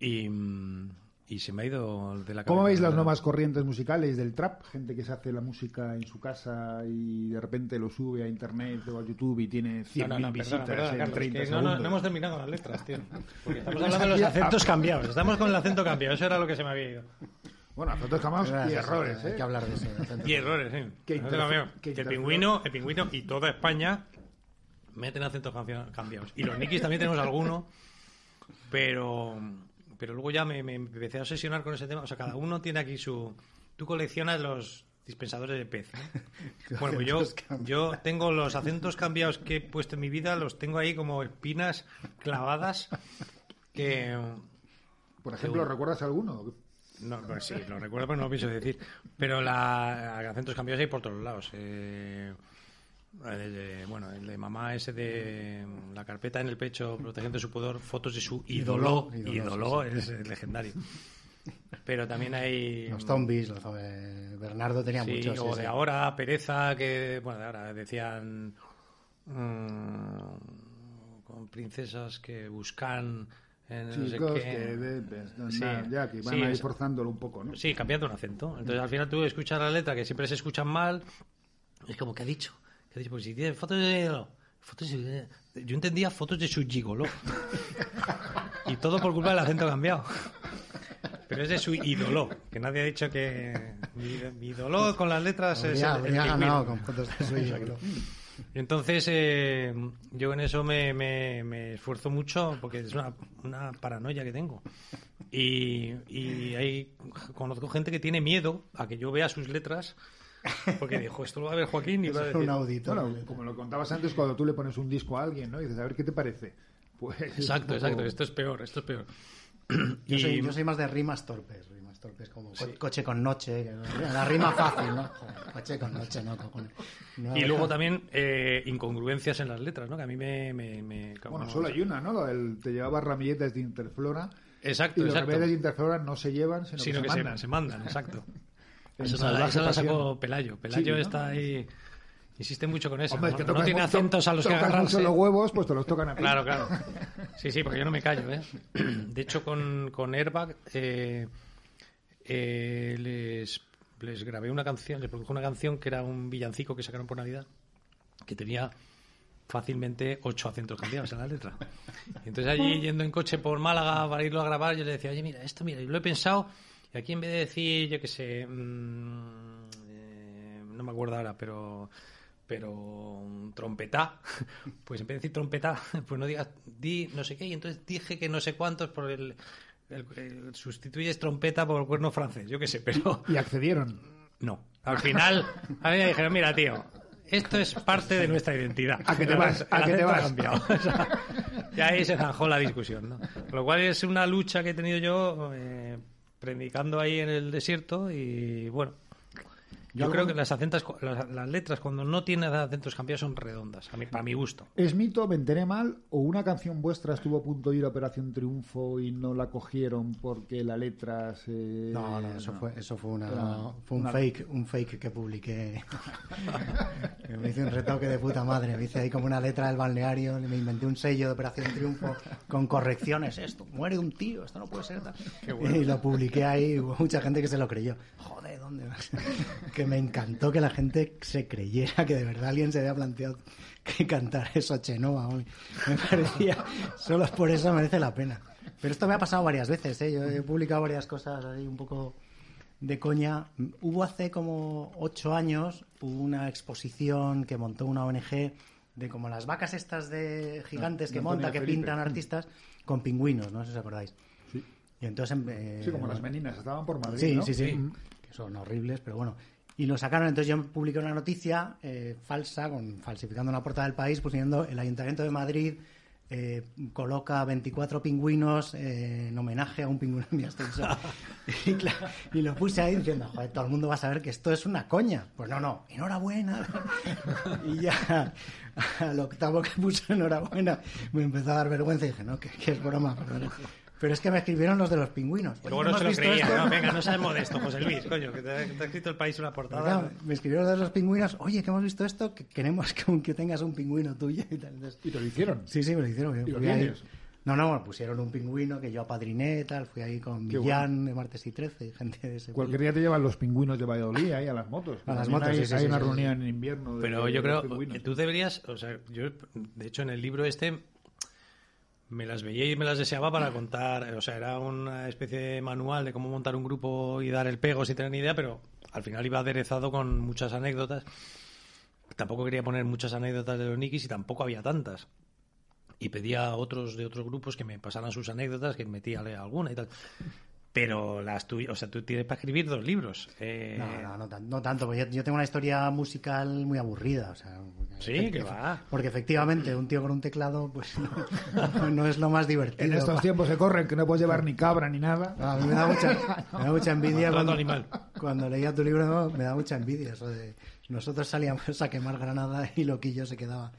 y mm, y se me ha ido de la cabeza. ¿Cómo veis las nuevas corrientes musicales del trap? Gente que se hace la música en su casa y de repente lo sube a internet o a YouTube y tiene 100.000 No, no, no, visitas perdona, perdona, en Carlos, 30 que no, segundos. no, no hemos terminado las letras, tío. Porque estamos hablando de los acentos cambiados. Estamos con el acento cambiado. Eso era lo que se me había ido. Bueno, acentos cambiados y errores, Hay ¿eh? que hablar de eso. Y errores, Que el pingüino, el pingüino y toda España meten acentos cambi- cambiados. Y los Nikis también tenemos alguno, pero pero luego ya me, me empecé a obsesionar con ese tema. O sea, cada uno tiene aquí su... Tú coleccionas los dispensadores de pez. ¿no? Bueno, pues yo, yo tengo los acentos cambiados que he puesto en mi vida, los tengo ahí como espinas clavadas que... Por ejemplo, ¿recuerdas alguno? No, pues sí, lo recuerdo, pero no lo pienso decir. Pero la acentos cambiados hay por todos lados. Eh, bueno, el de mamá ese de la carpeta en el pecho protegiendo su pudor, fotos de su ídolo. Ídolo, Ídolo, es legendario. Pero también hay... Los zombies, los, eh, Bernardo tenía Sí, muchos. o sí, de sí. ahora, pereza, que... Bueno, de ahora decían... mm, con princesas que buscan... En no sé Chicos qué. que, de- de- Sí. ya que van Sí, ahí forzándolo un poco, ¿no? Sí, cambiando un acento. Entonces al final tú escuchas la letra que siempre se escuchan mal. Es como, ¿qué ha dicho? Pues si tiene fotos de... Fotos de- Yo entendía fotos de su gigolo. y todo por culpa del acento cambiado. Pero es de su ídolo. Que nadie ha dicho que... Mi, mi ídolo con las letras es Habría, el- el habría pingüino. ganado con fotos de su ídolo. Entonces, eh, yo en eso me, me- me esfuerzo mucho porque es una, una paranoia que tengo. Y, y hay, conozco gente que tiene miedo a que yo vea sus letras porque dijo, esto lo va a ver Joaquín y va a Es decir... un auditor. Bueno, como lo contabas antes, cuando tú le pones un disco a alguien, ¿no? Y dices, a ver qué te parece. Pues, es Exacto, exacto, esto es peor, esto es peor. Yo, Y- soy, yo soy más de rimas torpes. Rimas torpes como co- coche con noche. La rima fácil, ¿no? Coche con noche, no, Y luego también eh, incongruencias en las letras, ¿no? Que a mí me... me- me- Bueno, solo hay una, ¿no? Del- te llevaba ramilletes de Interflora. Exacto, y los exacto. ramilletes de Interflora no se llevan, sino, sino que, que se se, mandan. se mandan, exacto. Eso, eso la sacó. Pelayo. Pelayo está ahí... Insiste mucho con eso. Hombre, es ¿no? tiene acentos a los que agarrarse. los huevos, pues te los tocan a ti. Claro, claro. Sí, sí, porque yo no me callo, ¿eh? De hecho, con, con Airbag eh, eh, les, les grabé una canción, les produjo una canción que era un villancico que sacaron por Navidad, que tenía fácilmente ocho acentos cambiados en la letra. Y entonces allí, yendo en coche por Málaga para irlo a grabar, yo le decía, oye, mira, esto, mira, y lo he pensado, y aquí en vez de decir, yo qué sé, mm, eh, no me acuerdo ahora, pero pero un trompetá, pues en vez de decir trompetá, pues no digas di no sé qué, y entonces dije que no sé cuántos por el, el- el- sustituyes trompeta por cuerno francés, yo qué sé, pero Y accedieron. no. Al final, a mí me dijeron, mira, tío, esto es parte de nuestra identidad. ¿A que te vas? El ¿A que te vas? cambiado. O sea, y ahí se zanjó la discusión, ¿no? Lo cual es una lucha que he tenido yo eh, predicando ahí en el desierto y bueno. Yo Yo creo que las, acentas, las, las letras cuando no tienen acentos cambiados son redondas, a mí, para mi gusto. ¿Es mito, me enteré mal, o una canción vuestra estuvo a punto de ir a Operación Triunfo y no la cogieron porque la letra se... No, no, eso fue, eso fue, una, Era fue un una- fake, un fake que publiqué. me hice un retoque de puta madre. Me hice ahí como una letra del balneario, me inventé un sello de Operación Triunfo con correcciones. Esto, muere un tío, esto no puede ser. tal. Y lo publiqué ahí, hubo mucha gente que se lo creyó. Joder, ¿dónde vas? que me encantó que la gente se creyera que de verdad alguien se había planteado que cantar eso Chenoa hoy. Me parecía, solo por eso merece la pena. Pero esto me ha pasado varias veces, ¿eh? Yo he publicado varias cosas ahí un poco de coña. Hubo hace como ocho años hubo una exposición que montó una ONG de como las vacas estas de gigantes de que monta, que Felipe. pintan artistas, con pingüinos, no sé si os acordáis. Sí. Y entonces... eh, Sí, como las meninas, estaban por Madrid, Sí, ¿no? sí, sí, Que son horribles, pero bueno. Y lo sacaron, entonces yo publiqué una noticia eh, falsa, con, falsificando una portada del país, poniendo el Ayuntamiento de Madrid eh, coloca 24 pingüinos eh, en homenaje a un pingüino en mi ascensor. y, lo puse ahí diciendo, joder, todo el mundo va a saber que esto es una coña. Pues no, no, enhorabuena. y ya al octavo que puse enhorabuena me empezó a dar vergüenza y dije, no, que, que es broma, perdona. Pero es que me escribieron los de los pingüinos. Bueno, ¿hemos se lo creía. esto? No, venga, no seas modesto, José Luis, coño, que te, ha- te ha escrito el país una portada. Claro, me escribieron de los pingüinos, oye, que hemos visto esto, que queremos que, que tengas un pingüino tuyo y tal. Entonces, Y te lo hicieron. sí, sí, me lo hicieron. ¿Y lo Fui ahí. tienes? No, no, pusieron un pingüino que yo apadriné, tal, fui ahí con Millán de martes y 13, y gente de ese Cualquier día te llevan los pingüinos de Valladolid ahí a las motos. A las motos, hay, sí, hay sí, una sí, reunión en invierno. de- Pero yo de los creo que tú deberías, o sea, yo de hecho en el libro este me las veía y me las deseaba para contar, o sea, era una especie de manual de cómo montar un grupo y dar el pego sin tener ni idea, pero al final iba aderezado con muchas anécdotas. Tampoco quería poner muchas anécdotas de los Nikis y tampoco había tantas. Y pedía a otros de otros grupos que me pasaran sus anécdotas, que metía alguna y tal. Pero las tuyas, o sea, tú tienes para escribir dos libros. Eh, No, no, no, tan- no tanto, porque yo, yo tengo una historia musical muy aburrida. O sea, Sí, porque- que va. Porque efectivamente un tío con un teclado pues no, no es lo más divertido. En estos tiempos se corren que no puedes llevar ni cabra ni nada. A mí me da mucha, me da mucha envidia cuando, animal. cuando leía tu libro, me da mucha envidia eso de nosotros salíamos a quemar Granada y Loquillo se quedaba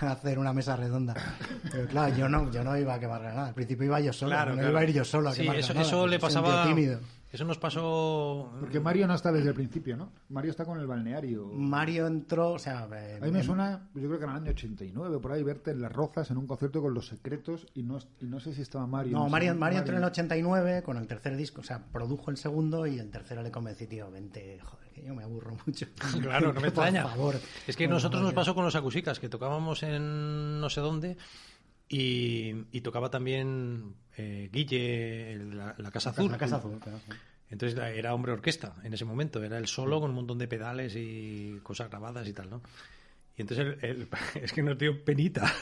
a hacer una mesa redonda. Pero claro, yo no, yo no iba a quemar Granada. Al principio iba yo solo, Claro, no claro. iba a ir yo solo a Sí, quemar eso, Granada, eso le pasaba. tímido. Eso nos pasó. Porque Mario no está desde el principio, ¿no? Mario está con el balneario. Mario entró, o sea, eh, A mí me suena, yo creo que en el año 89, por ahí, verte en Las Rozas en un concierto con Los Secretos y no, y no sé si estaba Mario. No, Mario, Mario entró en el 89 con el tercer disco, o sea, produjo el segundo y el tercero le convencí, tío, vente, joder, que yo me aburro mucho. Claro, no me Por extraña. favor. Es que Bueno, nosotros nos pasó con los acusicas, que tocábamos en no sé dónde y, y tocaba también eh, Guille, el- la, la Casa Azul. La Casa Azul, claro, sí. Entonces era hombre orquesta en ese momento, era el solo con un montón de pedales y cosas grabadas y tal, ¿no? Y entonces él- él- es que nos dio penita,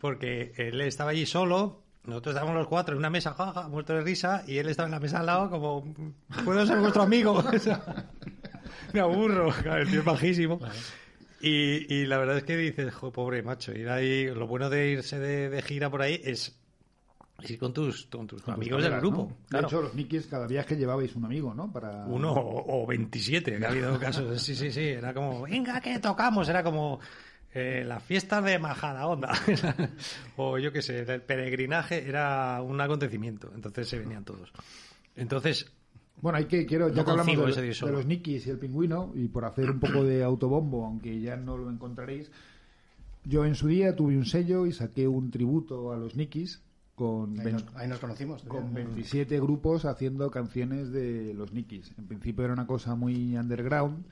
porque él estaba allí solo, nosotros estábamos los cuatro en una mesa, jaja, muerto de risa, y él estaba en la mesa al lado como, ¿puedo ser vuestro amigo? Me aburro, claro, el tío es bajísimo. Y, y la verdad es que dices, jo, pobre macho, ir ahí, lo bueno de irse de, de gira por ahí es ir con tus, con tus Con tus amigos del grupo. ¿no? claro. De hecho, los Nikis, cada viaje llevabais un amigo, ¿no? Para... Uno o, o 27, que ha habido casos. Sí, sí, sí. Era como, venga, que tocamos. Era como eh, la fiesta de Majada Onda. o yo qué sé, el peregrinaje era un acontecimiento. Entonces se venían todos. Entonces, Bueno, hay que, quiero, ya No que hablamos de, de los Nikis y el pingüino, y por hacer un poco de autobombo, aunque ya no lo encontraréis, yo en su día tuve un sello y saqué un tributo a los Nikis con, Ahí nos, ahí nos conocimos. con tío. 27 grupos haciendo canciones de los Nikis. En principio era una cosa muy underground.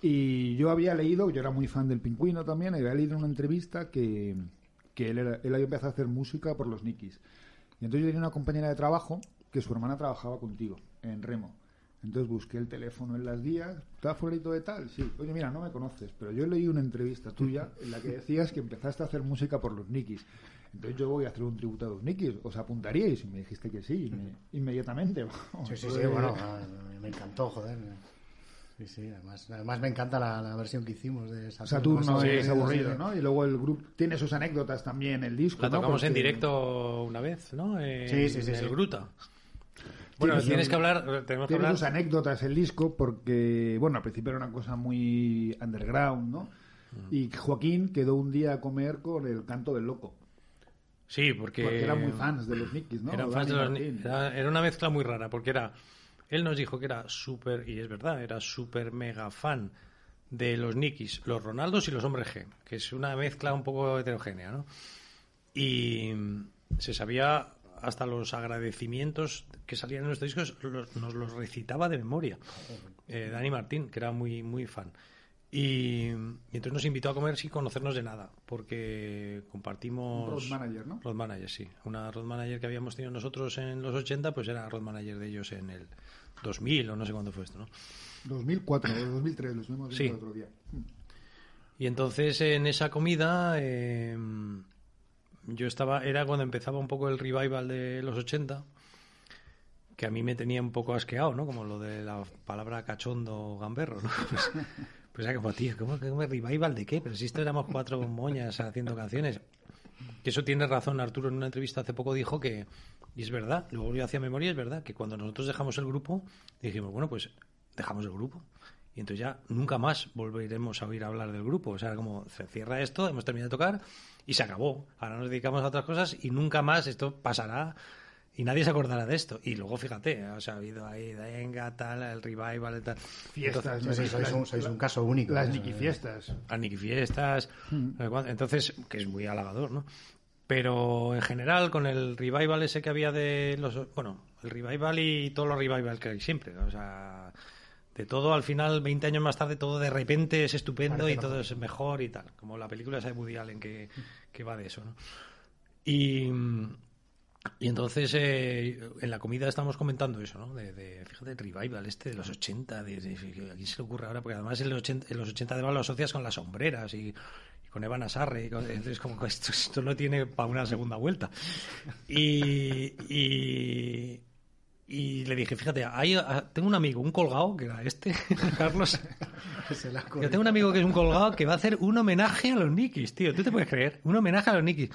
Y yo había leído, yo era muy fan del Pingüino también, había leído en una entrevista que, que él, era- él había empezado a hacer música por los Nikis. Y entonces yo tenía una compañera de trabajo que su hermana trabajaba contigo, en Remo. Entonces busqué el teléfono en las días, ¿estás fuerito de tal? Sí. Oye, mira, no me conoces, pero yo leí una entrevista tuya en la que decías que empezaste a hacer música por los Nikis. Entonces yo voy a hacer un tributo a los Nikis. ¿Os apuntaríais? Y me dijiste que sí, inme- inmediatamente. Sí, sí, sí, bueno, me encantó, joder. Sí, sí, además, además me encanta la, la versión que hicimos de Saturno. Saturno Sí, es aburrido, sí. ¿no? Y luego el grupo tiene sus anécdotas también, el disco. la ¿no? tocamos en directo una vez, ¿no? En, Sí, sí, sí, en el sí. Gruta. Bueno, Tiene tienes que hablar, tenemos que Tiene hablar. sus anécdotas el disco porque, bueno, al principio era una cosa muy underground, ¿no? Mm. Y Joaquín quedó un día a comer con el canto del loco. Sí, porque, Porque eran muy fans de los Nikis, ¿no? Eran fans de los era, era una mezcla muy rara, porque era. Él nos dijo que era súper, y es verdad, era súper mega fan de los Nikis, los Ronaldos y los Hombres G, que es una mezcla un poco heterogénea, ¿no? Y se sabía hasta los agradecimientos que salían en nuestros discos, los- nos los recitaba de memoria. Eh, Dani Martín, que era muy, muy fan. Y, y entonces nos invitó a comer sin conocernos de nada, porque compartimos... Road manager, ¿no? Road manager, sí. Una road manager que habíamos tenido nosotros en los 80, pues era road manager de ellos en el 2000 o no sé cuándo fue esto, ¿no? 2004 o 2003, lo estuvimos viendo Sí. el otro día. Y entonces en esa comida eh, yo estaba, era cuando empezaba un poco el revival de los 80, que a mí me tenía un poco asqueado, ¿no? Como lo de la palabra cachondo gamberro, ¿no? Pues, pues era como, tío, ¿cómo, cómo revival de qué? Pero si esto éramos cuatro moñas haciendo canciones. Que eso tiene razón Arturo en una entrevista hace poco dijo que, y es verdad, luego yo hacía memoria, es verdad, que cuando nosotros dejamos el grupo, dijimos, bueno, pues dejamos el grupo. Y entonces ya nunca más volveremos a oír hablar del grupo. O sea, como se cierra esto, hemos terminado de tocar y se acabó. Ahora nos dedicamos a otras cosas y nunca más esto pasará y nadie se acordará de esto. Y luego fíjate, o sea, ha habido ahí, venga, tal, el revival, tal. Fiestas, sí, sois, un, sois un caso único. Las ¿eh? Niki fiestas. a Niki Fiestas, no sé cuánto. entonces, que es muy halagador, ¿no? Pero en general, con el revival ese que había de los. Bueno, el revival y todos los revival que hay siempre. O sea, de todo, al final, 20 años más tarde, todo de repente es estupendo y todo es mejor y tal. Como la película esa de Woody Allen que, que va de eso, ¿no? Y. Y entonces eh, en la comida estamos comentando eso, ¿no? De, de, fíjate, el revival este de los 80, de, de, de- ¿a quién se le ocurre ahora? Porque además en los 80, en los 80 además lo asocias con las sombreras y, y con Evan Asarre. Entonces como esto, esto no tiene para una segunda vuelta. Y, y, y le dije, fíjate, hay, ah, tengo un amigo, un colgado, que era este, Carlos. Se la Yo tengo un amigo que es un colgado que va a hacer un homenaje a los Nikis, tío. ¿Tú te puedes creer? Un homenaje a los Nikis.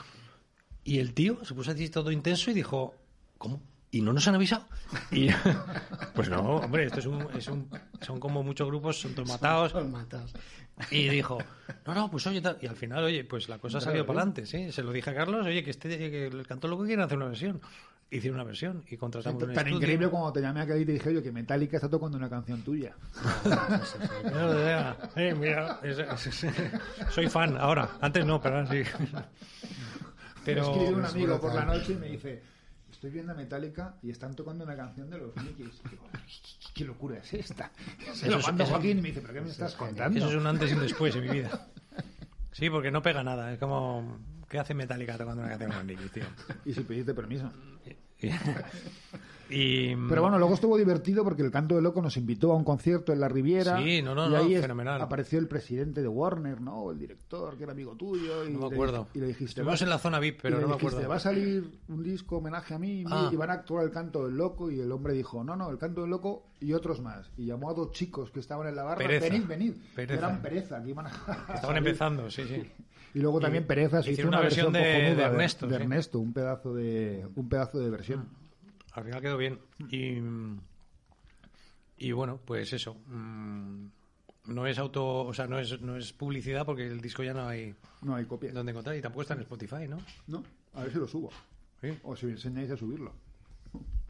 Y el tío se puso así todo intenso y dijo, ¿cómo? ¿Y no nos han avisado? Y pues no, hombre, esto es un, es un- son como muchos grupos, son todos matados. Son. Y dijo, no, no, pues oye, tal. y al final, oye, pues la cosa salió para adelante, sí. Se lo dije a Carlos, oye, que este, que el canto loco quiere hacer una versión. Hicieron una versión y contratamos un Tan estudio. increíble como te llamé aquel y te dije, oye, que Metallica está tocando una canción tuya. Eh, mira, es- es- es- soy fan ahora. Antes no, pero ahora sí. Me escribe un Pero amigo por la noche y me dice, estoy viendo a Metallica y están tocando una canción de los. Digo, ¿Qué locura es esta? Se lo Eso es- mando Joaquín y me dice, ¿pero qué me estás contando? eso es un antes y un después en mi vida. Sí, porque no pega nada. Es como, ¿qué hace Metallica tocando una canción con Nicky, tío? Y si pediste permiso. Y, Pero bueno, luego estuvo divertido porque el Canto de Loco nos invitó a un concierto en la Riviera. Sí, no, no, y no, ahí es- fenomenal. apareció el presidente de Warner, ¿no? El director, que era amigo tuyo. Y no me le- acuerdo. y le dijiste, Estuvimos "Vas- en la zona VIP, pero le no me dijiste, acuerdo. va a salir un disco homenaje a mí y, Ah. y van a actuar el Canto del Loco. Y el hombre dijo, no, no, el Canto del Loco y otros más. Y llamó a dos chicos que estaban en la barra. Pereza. Venid, venid. Pereza. Eran pereza, que iban a Estaban empezando, sí, sí. Y luego también Pereza se hizo una, una versión de- Ernesto, de sí. Ernesto, un pedazo de un pedazo de versión. Al final quedó bien. Y, y bueno, pues eso. mm, No es auto, o sea, no es, no es publicidad porque el disco ya no hay No hay copia. donde encontrar y tampoco está en Spotify, ¿no? No, a ver si lo subo. Sí. O si me enseñáis a subirlo.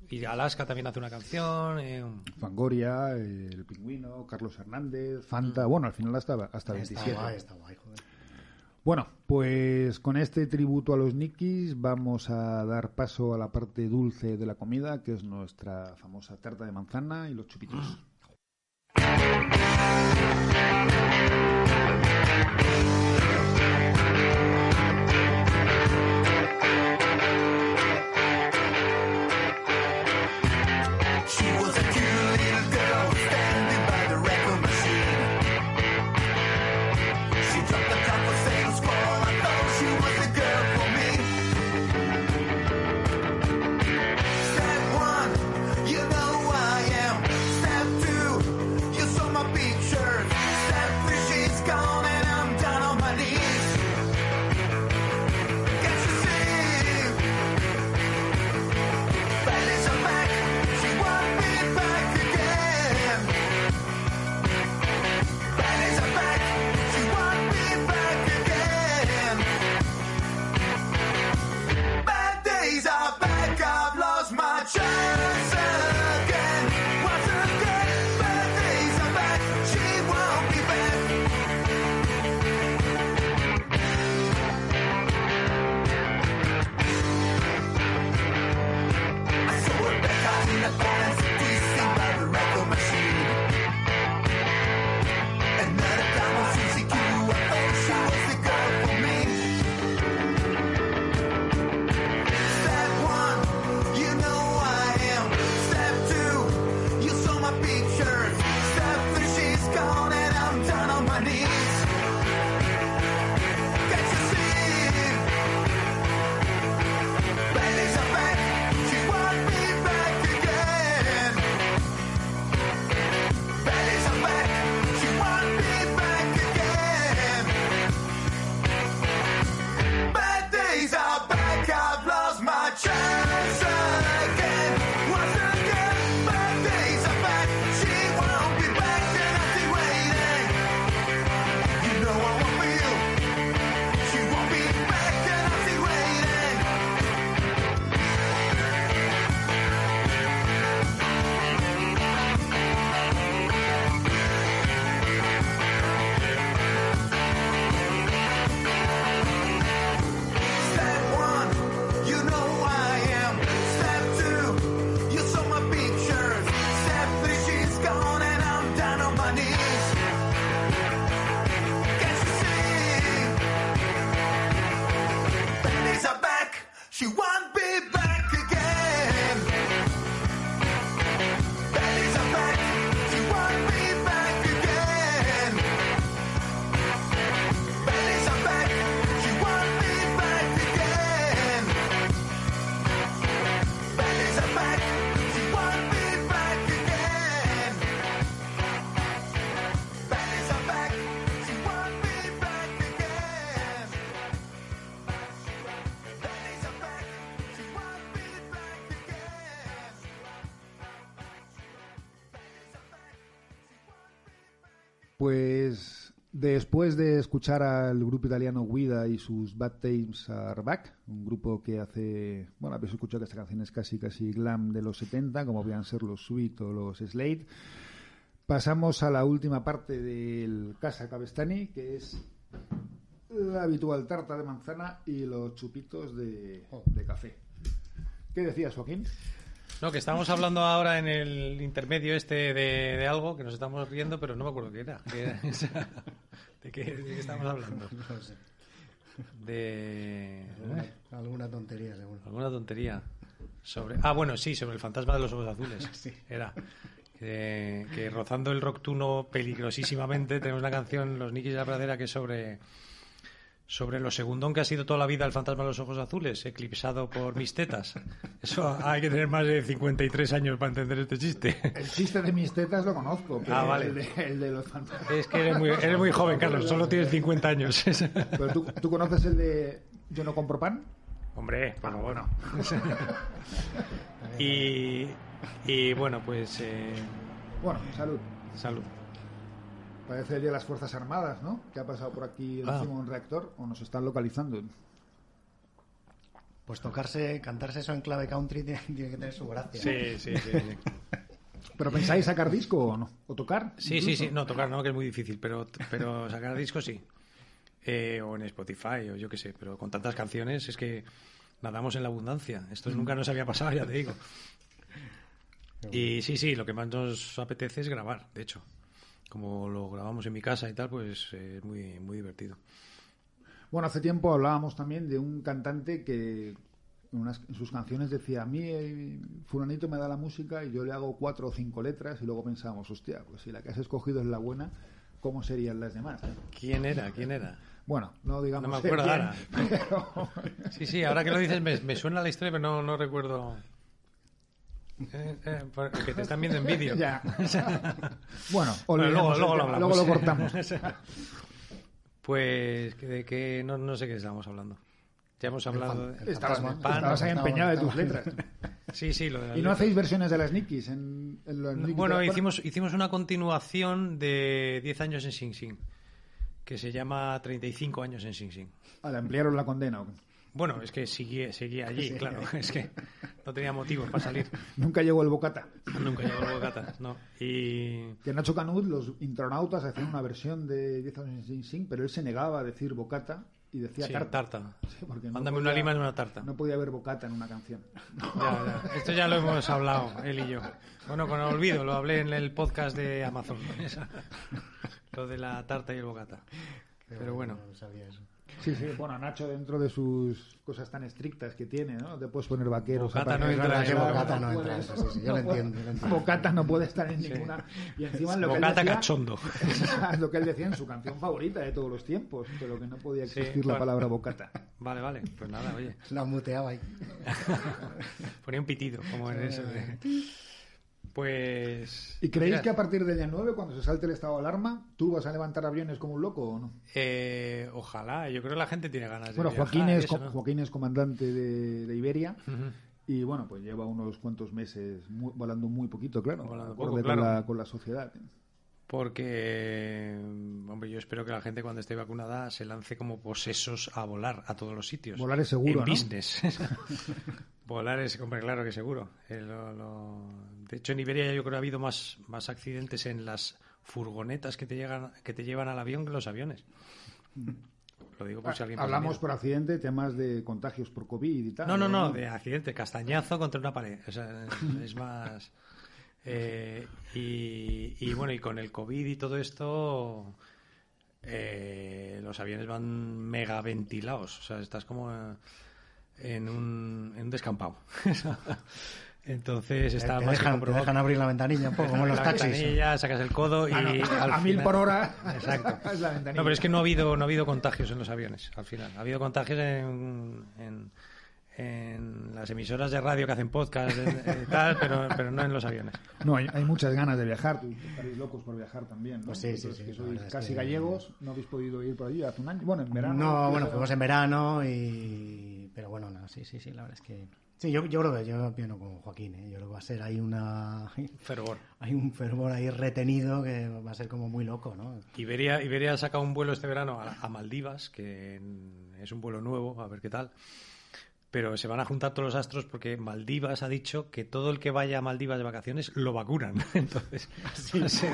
Y Alaska también hace una canción. eh, Fangoria, eh, El Pingüino, Carlos Hernández, Fanta. Bueno, al final hasta, hasta Está 27. guay, está guay, joder. Bueno, pues con este tributo a los Nikis vamos a dar paso a la parte dulce de la comida, que es nuestra famosa tarta de manzana y los chupitos. the. Después de escuchar al grupo italiano Guida y sus Bad Times Are Back, un grupo que hace, bueno, habéis escuchado que esta canción es casi casi glam de los 70, como podían ser los Sweet o los Slade, pasamos a la última parte del Casa Cabestani, que es la habitual tarta de manzana y los chupitos de, de café. ¿Qué decías, Joaquín? No, que estamos hablando ahora en el intermedio este de, de algo que nos estamos riendo, pero no me acuerdo qué era. ¿De qué, de qué hablando? No sé. De... Alguna, alguna tontería, seguro. Alguna tontería. Sobre... Ah, bueno, sí, sobre el fantasma de los ojos azules. Sí. Era. Que, que rozando el rocktuno peligrosísimamente tenemos una canción, Los Nikis de la Pradera, que es sobre, sobre lo segundón que ha sido toda la vida el fantasma de los ojos azules, eclipsado por mis tetas. Eso hay que tener más de 53 años para entender este chiste. El chiste de mis tetas lo conozco, pero Ah, vale. el, de, el de los fantasmas. Es que eres muy, eres muy joven, Carlos, solo tienes 50 años. Pero ¿tú, tú conoces el de Yo no compro pan? Hombre, por favor, no. y, y bueno, pues eh, Bueno, salud. salud. Parece el día de las Fuerzas Armadas, ¿no? Que ha pasado por aquí Ah. encima un reactor o nos están localizando. Pues tocarse, cantarse eso en clave country tiene, tiene que tener su gracia. Sí, sí, sí. sí. ¿Pero pensáis sacar disco o no? ¿O tocar? Sí, sí, incluso? sí. No, tocar no, que es muy difícil, pero, pero sacar discos sí. Eh, o en Spotify, o yo qué sé. Pero con tantas canciones es que nadamos en la abundancia. Esto nunca nos había pasado, ya te digo. Y sí, sí, lo que más nos apetece es grabar, de hecho. Como lo grabamos en mi casa y tal, pues eh, es muy, muy divertido. Bueno, hace tiempo hablábamos también de un cantante que en, unas- en sus canciones decía, a mí eh, fulanito me da la música y yo le hago cuatro o cinco letras y luego pensábamos, hostia, pues si la que has escogido es la buena, ¿cómo serían las demás? ¿Quién era? ¿Quién era? Bueno, no digamos No me acuerdo ahora. pero Sí, sí, ahora que lo dices me, me suena la historia, pero no, no recuerdo. Eh, eh, porque te están viendo en vídeo. ya. Bueno, Bueno, luego, el lo tema, hablamos. luego lo cortamos. Pues de que no, no sé qué estábamos hablando. Ya hemos hablado de... el Estabas, fantasma. pan, estabas ahí empeñada de tus letras. Sí, sí, lo de la ¿Y no hacéis versiones de las Nikis en, en los Nikis Bueno, hicimos, hicimos una continuación de 10 años en Sing Sing, que se llama 35 años en Sing Sing. Ah, le ampliaron la condena. Bueno, es que seguía, seguía allí, claro. Es que no tenía motivos para salir. Nunca llegó el bocata. Nunca llegó el bocata, no. Y... Que Nacho Canut, los intronautas hacían una versión de 10 años en Sing Sing, pero él se negaba a decir bocata y decía Sí, tarta. tarta. Sí, porque no Mándame podía- una lima y una tarta. No podía haber bocata en una canción. Ya, ya. Esto ya lo hemos hablado, él y yo. Bueno, con olvido, lo hablé en el podcast de Amazon. lo de la tarta y el bocata. Pero bueno, No sabía eso. Sí, sí, bueno, Nacho dentro de sus cosas tan estrictas que tiene, ¿no? Te puedes poner vaqueros. Bocata no entra que bocata no entra sí, sí, yo lo entiendo, yo lo entiendo. Bocata no puede estar en ninguna. Y encima lo que él bocata decía- cachondo. es lo que él decía en su canción favorita de todos los tiempos, pero que no podía Sí, existir la palabra bocata. Vale, vale. Pues nada, oye. La muteaba ahí. Ponía un pitido, como en eso. Pues. ¿Y creéis que a partir del día 9, cuando se salte el estado de alarma, tú vas a levantar aviones como un loco o no? eh, ojalá, yo creo que la gente tiene ganas de. Bueno, Joaquín es, eso, ¿no? Joaquín es comandante de, de Iberia y bueno, pues lleva unos cuantos meses volando muy poquito, claro, Volando acorde poco, con, claro. la, con la sociedad. Porque, hombre, yo espero que la gente cuando esté vacunada se lance como posesos a volar a todos los sitios. Volar es seguro, En ¿no? business. volar es, hombre, claro que seguro. Eh, lo- lo- De hecho, en Iberia yo creo que ha habido más, más accidentes en las furgonetas que te, llegan, que te llevan al avión que los aviones. Lo digo por si alguien... Hablamos por accidente temas de contagios por COVID y tal. No, no, no, de accidente, castañazo contra una pared. O sea, es más. eh, y, y bueno, y con el COVID y todo esto, eh, los aviones van mega ventilados. O sea, estás como en un, en un descampado. Entonces está te, más dejan, te dejan abrir la ventanilla un poco, como en los taxis. sacas el codo y Ah, no, al a mil final- por hora. Exacto. es la. No, pero es que no ha habido, no ha habido contagios en los aviones, al final. Ha habido contagios en, en, en las emisoras de radio que hacen podcast y tal, pero, pero no en los aviones. No, hay, hay muchas ganas de viajar. Tú estaréis locos por viajar también, ¿no? Pues sí, sí, sí, que sois casi gallegos, no habéis podido ir por allí hace un año. Bueno, en verano. No, bueno, fuimos en verano y... Pero bueno, no, sí, sí, sí, la verdad es que Sí, yo, yo creo que yo opino con Joaquín, ¿eh? yo creo que va a ser ahí una... Fervor. Hay un fervor ahí retenido que va a ser como muy loco, ¿no? Iberia, Iberia ha sacado un vuelo este verano a, a Maldivas, que es un vuelo nuevo, a ver qué tal. Pero se van a juntar todos los astros porque Maldivas ha dicho que todo el que vaya a Maldivas de vacaciones lo vacunan. Entonces, va a ser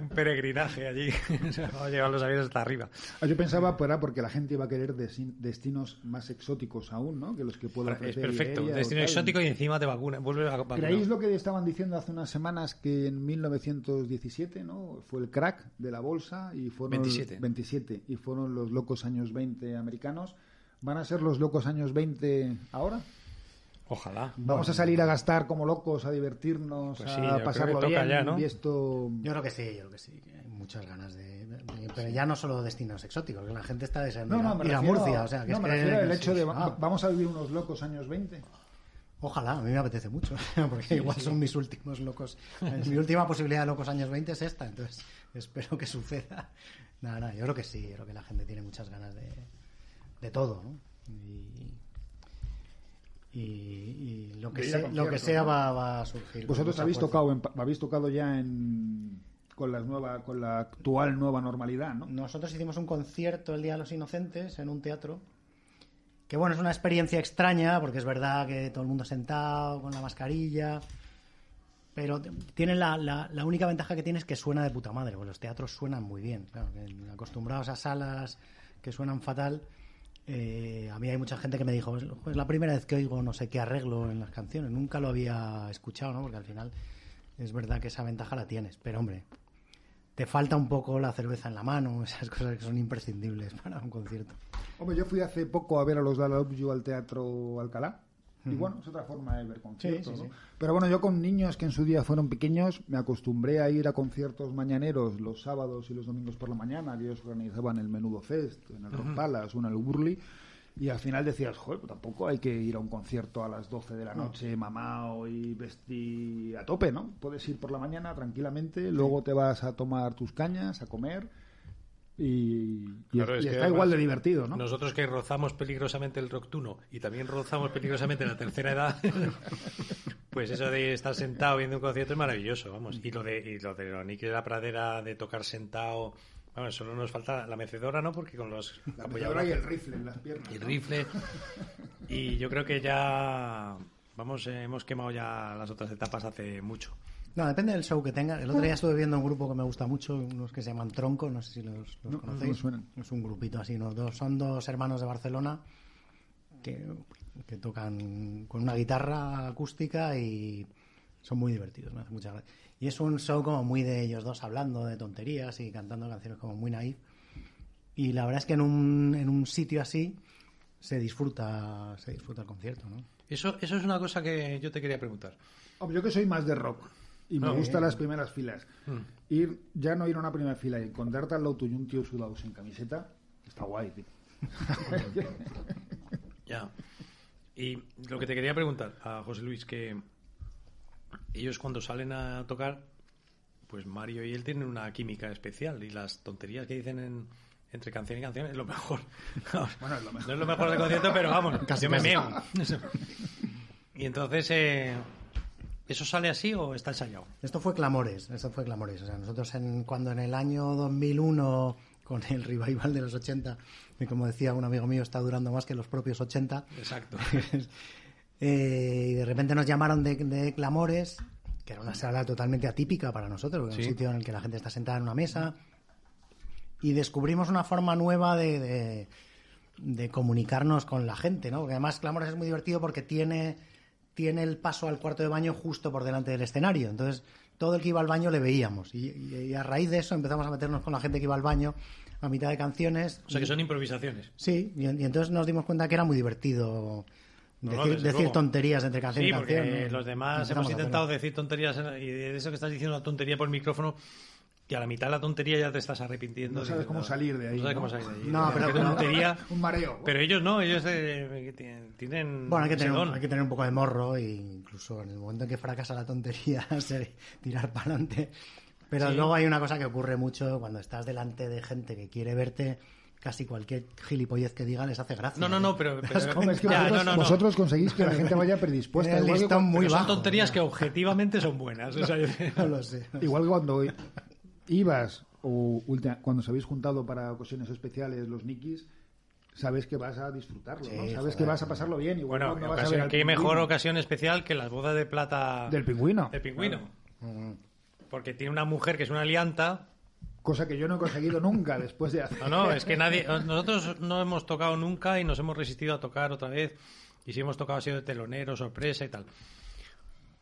un peregrinaje allí. Se van a llevar los aviones hasta arriba. Ah, Yo pensaba, pues, era porque la gente iba a querer destinos más exóticos aún, ¿no? Que los que pueda Es ofrecer perfecto. Iberia o Destino exótico y encima te vacunan. Vuelve a vacunar. ¿Creéis lo que estaban diciendo hace unas semanas que en 1917, ¿no? Fue el crack de la bolsa y fueron 27. 27 y fueron los locos años 20 americanos. ¿Van a ser los locos años 20 ahora? Ojalá. Vamos a salir a gastar como locos, a divertirnos, Pues sí, a pasarlo que toca bien ya, ¿no? y esto Yo creo que sí, yo creo que sí, hay muchas ganas de... de- pero ya no solo destinos exóticos, que la gente está deseando no, ir a- no, me ir a refiero, Murcia, o sea, que no, es me que- refiero que hecho sí, de sí. Ah, vamos a vivir unos locos años 20. Ojalá, a mí me apetece mucho, porque igual son mis últimos locos. Mi última posibilidad de locos años 20 es esta, entonces espero que suceda. Nada, nada, yo creo que sí, yo creo que la gente tiene muchas ganas de, de todo, ¿no? Y, y, y lo que sea, lo que sea ¿no? va, va a surgir. Vosotros habéis fuerza. tocado, en pa- habéis tocado ya en con la nueva, con la actual nueva normalidad, ¿no? Nosotros hicimos un concierto el Día de los Inocentes en un teatro. Que bueno, es una experiencia extraña, porque es verdad que todo el mundo sentado, con la mascarilla. Pero tiene la, la- la única ventaja que tiene es que suena de puta madre, porque los teatros suenan muy bien. Claro, acostumbrados a salas que suenan fatal. Eh, a mí hay mucha gente que me dijo, es es la primera vez que oigo no sé qué arreglo en las canciones. Nunca lo había escuchado, ¿no? Porque al final es verdad que esa ventaja la tienes. Pero hombre, te falta un poco la cerveza en la mano, esas cosas que son imprescindibles para un concierto. Hombre, yo fui hace poco a ver a los Dala Love You al Teatro Alcalá. Y bueno, es otra forma de ver conciertos. Sí, sí, ¿no? sí. Pero bueno, yo con niños que en su día fueron pequeños, me acostumbré a ir a conciertos mañaneros los sábados y los domingos por la mañana, que ellos organizaban el Menudo Fest, en el Rock Palace o en el Burley. Y al final decías, joder, pues tampoco hay que ir a un concierto a las 12 de la noche, mamao y vestir a tope, ¿no? Puedes ir por la mañana tranquilamente, luego te vas a tomar tus cañas, a comer y, y- Claro, y es que está además igual de divertido, ¿no? Nosotros que rozamos peligrosamente el roctuno y también rozamos peligrosamente la tercera edad, pues eso de estar sentado viendo un concierto es maravilloso, vamos. Y lo de, y lo de Nicky de la Pradera, de tocar sentado, vamos, solo nos falta la mecedora, ¿no? Porque con los La apoyadora y el rifle en las piernas. y el ¿no? rifle. Y yo creo que ya, vamos, eh, hemos quemado ya las otras etapas hace mucho. No, depende del show que tenga. El otro día estuve viendo un grupo que me gusta mucho, unos que se llaman Tronco, no sé si los, los No, no, conocéis. no me suenan. Es un grupito así, ¿no? Dos, son dos hermanos de Barcelona que, que tocan con una guitarra acústica y son muy divertidos, me hace mucha gracia. Y es un show como muy de ellos dos hablando de tonterías y cantando canciones como muy naif. Y la verdad es que en un, en un sitio así se disfruta, se disfruta el concierto, ¿no? Eso, eso es una cosa que yo te quería preguntar. Hombre, yo que soy más de rock y me No, gustan las primeras filas. Mm. Ir, ya no ir a una primera fila y encontrarte al lado tuyo un tío sudado sin camiseta, está guay, tío. Ya. Y lo que te quería preguntar a José Luis, que ellos cuando salen a tocar, pues Mario y él tienen una química especial y las tonterías que dicen en- entre canción y canción es lo mejor. Bueno, es lo mejor. No es lo mejor del concierto, pero vamos, Casi, yo me casi. meo. y entonces, eh, ¿eso sale así o está ensayado? Esto fue Clamores, esto fue Clamores. O sea, nosotros en, cuando en el año 2001, con el revival de los 80, que como decía un amigo mío, está durando más que los propios 80, Exacto. eh, y de repente nos llamaron de, de Clamores, que era una sala totalmente atípica para nosotros, porque era Sí. un sitio en el que la gente está sentada en una mesa, y descubrimos una forma nueva de, de- de comunicarnos con la gente, ¿no? Porque además Clamores es muy divertido porque tiene, tiene el paso al cuarto de baño justo por delante del escenario. Entonces, todo el que iba al baño le veíamos. Y, a raíz de eso empezamos a meternos con la gente que iba al baño a mitad de canciones. O sea que son improvisaciones. Sí, y, y entonces nos dimos cuenta que era muy divertido No, decir, tonterías entre canción Sí, y canción. porque ¿no? los demás hemos intentado decir tonterías y de eso que estás diciendo una tontería por el micrófono y a la mitad de la tontería ya te estás arrepintiendo. No sabes cómo salir de ahí, No sabes ¿no? cómo salir de ahí. No, pero- pero- tontería. Un mareo. Pero ellos no, ellos eh, tienen- tienen Bueno, hay que, tener, un- hay que tener un poco de morro e incluso en el momento en que fracasa la tontería, se- tirar para adelante. Pero Sí. luego hay una cosa que ocurre mucho cuando estás delante de gente que quiere verte casi cualquier gilipollez que diga les hace gracia. No, no, no, pero... pero- Hombre, es que ya, vosotros, no, no, no. vosotros conseguís que la gente vaya predispuesta. Igual que, muy Pero son bajo. tonterías que objetivamente son buenas. o sea, yo- No lo sé. igual que cuando ibas o ulti- cuando os habéis juntado para ocasiones especiales los nikis, sabes que vas a disfrutarlo, ¿no? Sí, Sabes joder. que vas a pasarlo bien. Igual Bueno, cuando vas a ocasión- ver al qué mejor ocasión especial que las bodas de plata del pingüino. del pingüino. Porque tiene una mujer que es una alianta. Cosa que yo no he conseguido nunca después de hacer. No, no, es que nadie. Nosotros no hemos tocado nunca y nos hemos resistido a tocar otra vez. Y si hemos tocado ha sido de telonero, sorpresa y tal.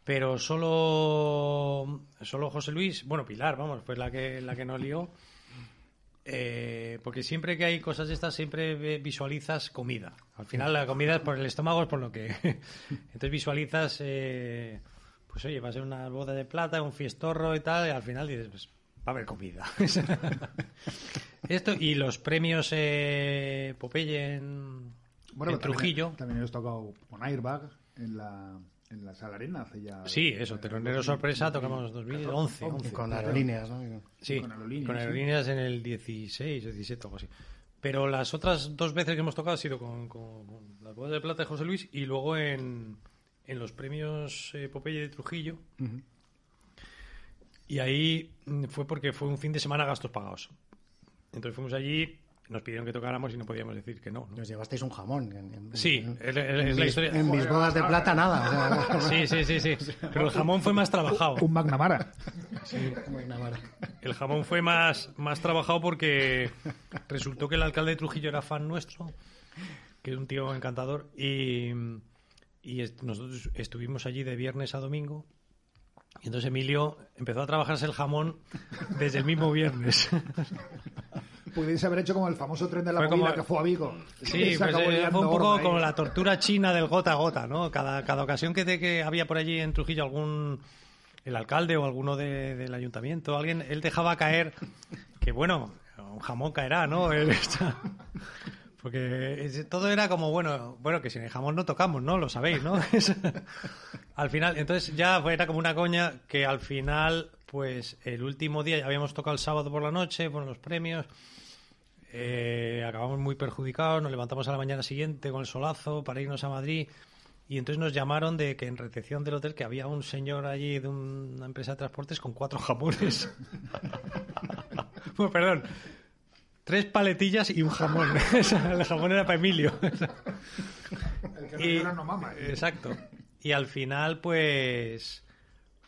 Pero solo. Solo José Luis, bueno, Pilar, vamos, pues la que, la que nos lió. Eh, porque siempre que hay cosas de estas, siempre visualizas comida. Al final, la comida es por el estómago, es por lo que. Entonces visualizas. eh, pues oye, va a ser una boda de plata, un fiestorro y tal, y al final dices, pues va a haber comida. Esto y los premios eh, Popeye en, en también- Trujillo. También, hemos tocado con Airbag en la, en la Sala Arena hace ya. Sí, eso, telonero sorpresa, tocamos 2011. 11. Y con aerolíneas, ¿no? Sí, con con aerolíneas, aerolíneas, sí. en el 16 o 17 o algo así. Pero las otras dos veces que hemos tocado ha sido con, con- con las bodas de plata de José Luis y luego en, en los premios eh, Popeye de Trujillo. Y ahí mm, fue porque fue un fin de semana gastos pagados. Entonces fuimos allí, nos pidieron que tocáramos y no podíamos decir que no. ¿no? Nos llevasteis un jamón. En, en- Sí, en- es, la historia. En mis bodas de plata, nada. o sea, Sí, sí, sí, sí. Pero el jamón fue más trabajado. Un Magnamara. vara. El jamón fue más, más trabajado porque resultó que el alcalde de Trujillo era fan nuestro, que es un tío encantador, y, y est- nosotros estuvimos allí de viernes a domingo. Y entonces Emilio empezó a trabajarse el jamón desde el mismo viernes. Podéis haber hecho como el famoso tren de la movida como- que fue a Vigo. Sí, pues, eh, fue un poco como la tortura china del gota a gota, ¿no? Cada, cada ocasión que, había por allí en Trujillo algún el alcalde o alguno de- del ayuntamiento, alguien, él dejaba caer que bueno, un jamón caerá, ¿no? Él está- Porque todo era como, bueno, bueno, que sin el jamón no tocamos, ¿no? Lo sabéis, ¿no? Al final, entonces ya fue- era como una coña que al final, pues el último día, ya habíamos tocado el sábado por la noche, por los premios, eh, acabamos muy perjudicados, nos levantamos a la mañana siguiente con el solazo para irnos a Madrid y entonces nos llamaron de que en recepción del hotel que había un señor allí de una empresa de transportes con cuatro jamones. bueno, perdón. Tres paletillas y un jamón. el jamón era para Emilio. El que no Y- no mama. Exacto. Y al final, pues.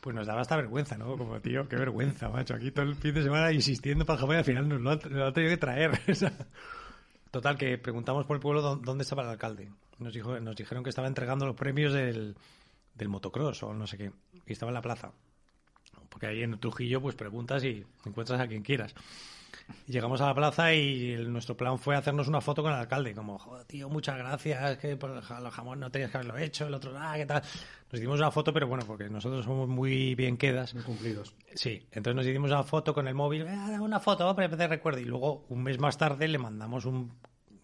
Pues nos daba esta vergüenza, ¿no? Como, tío, qué vergüenza, macho. Aquí todo el fin de semana insistiendo para jamón y al final nos lo han tenido que traer. Total, que preguntamos por el pueblo dó- dónde estaba el alcalde. Nos, dijo, nos dijeron que estaba entregando los premios del, del motocross o no sé qué. Y estaba en la plaza. Porque ahí en Trujillo, pues preguntas y encuentras a quien quieras. Llegamos a la plaza y el- nuestro plan fue hacernos una foto con el alcalde. Como, joder, tío, muchas gracias, que por el jamón no tenías que haberlo hecho, el otro, ah, qué tal. Nos hicimos una foto, pero bueno, porque nosotros somos muy bien quedas. Muy cumplidos. Sí, entonces nos hicimos una foto con el móvil, "Eh, una foto, hombre, de recuerdo. Y luego, un mes más tarde, le mandamos un,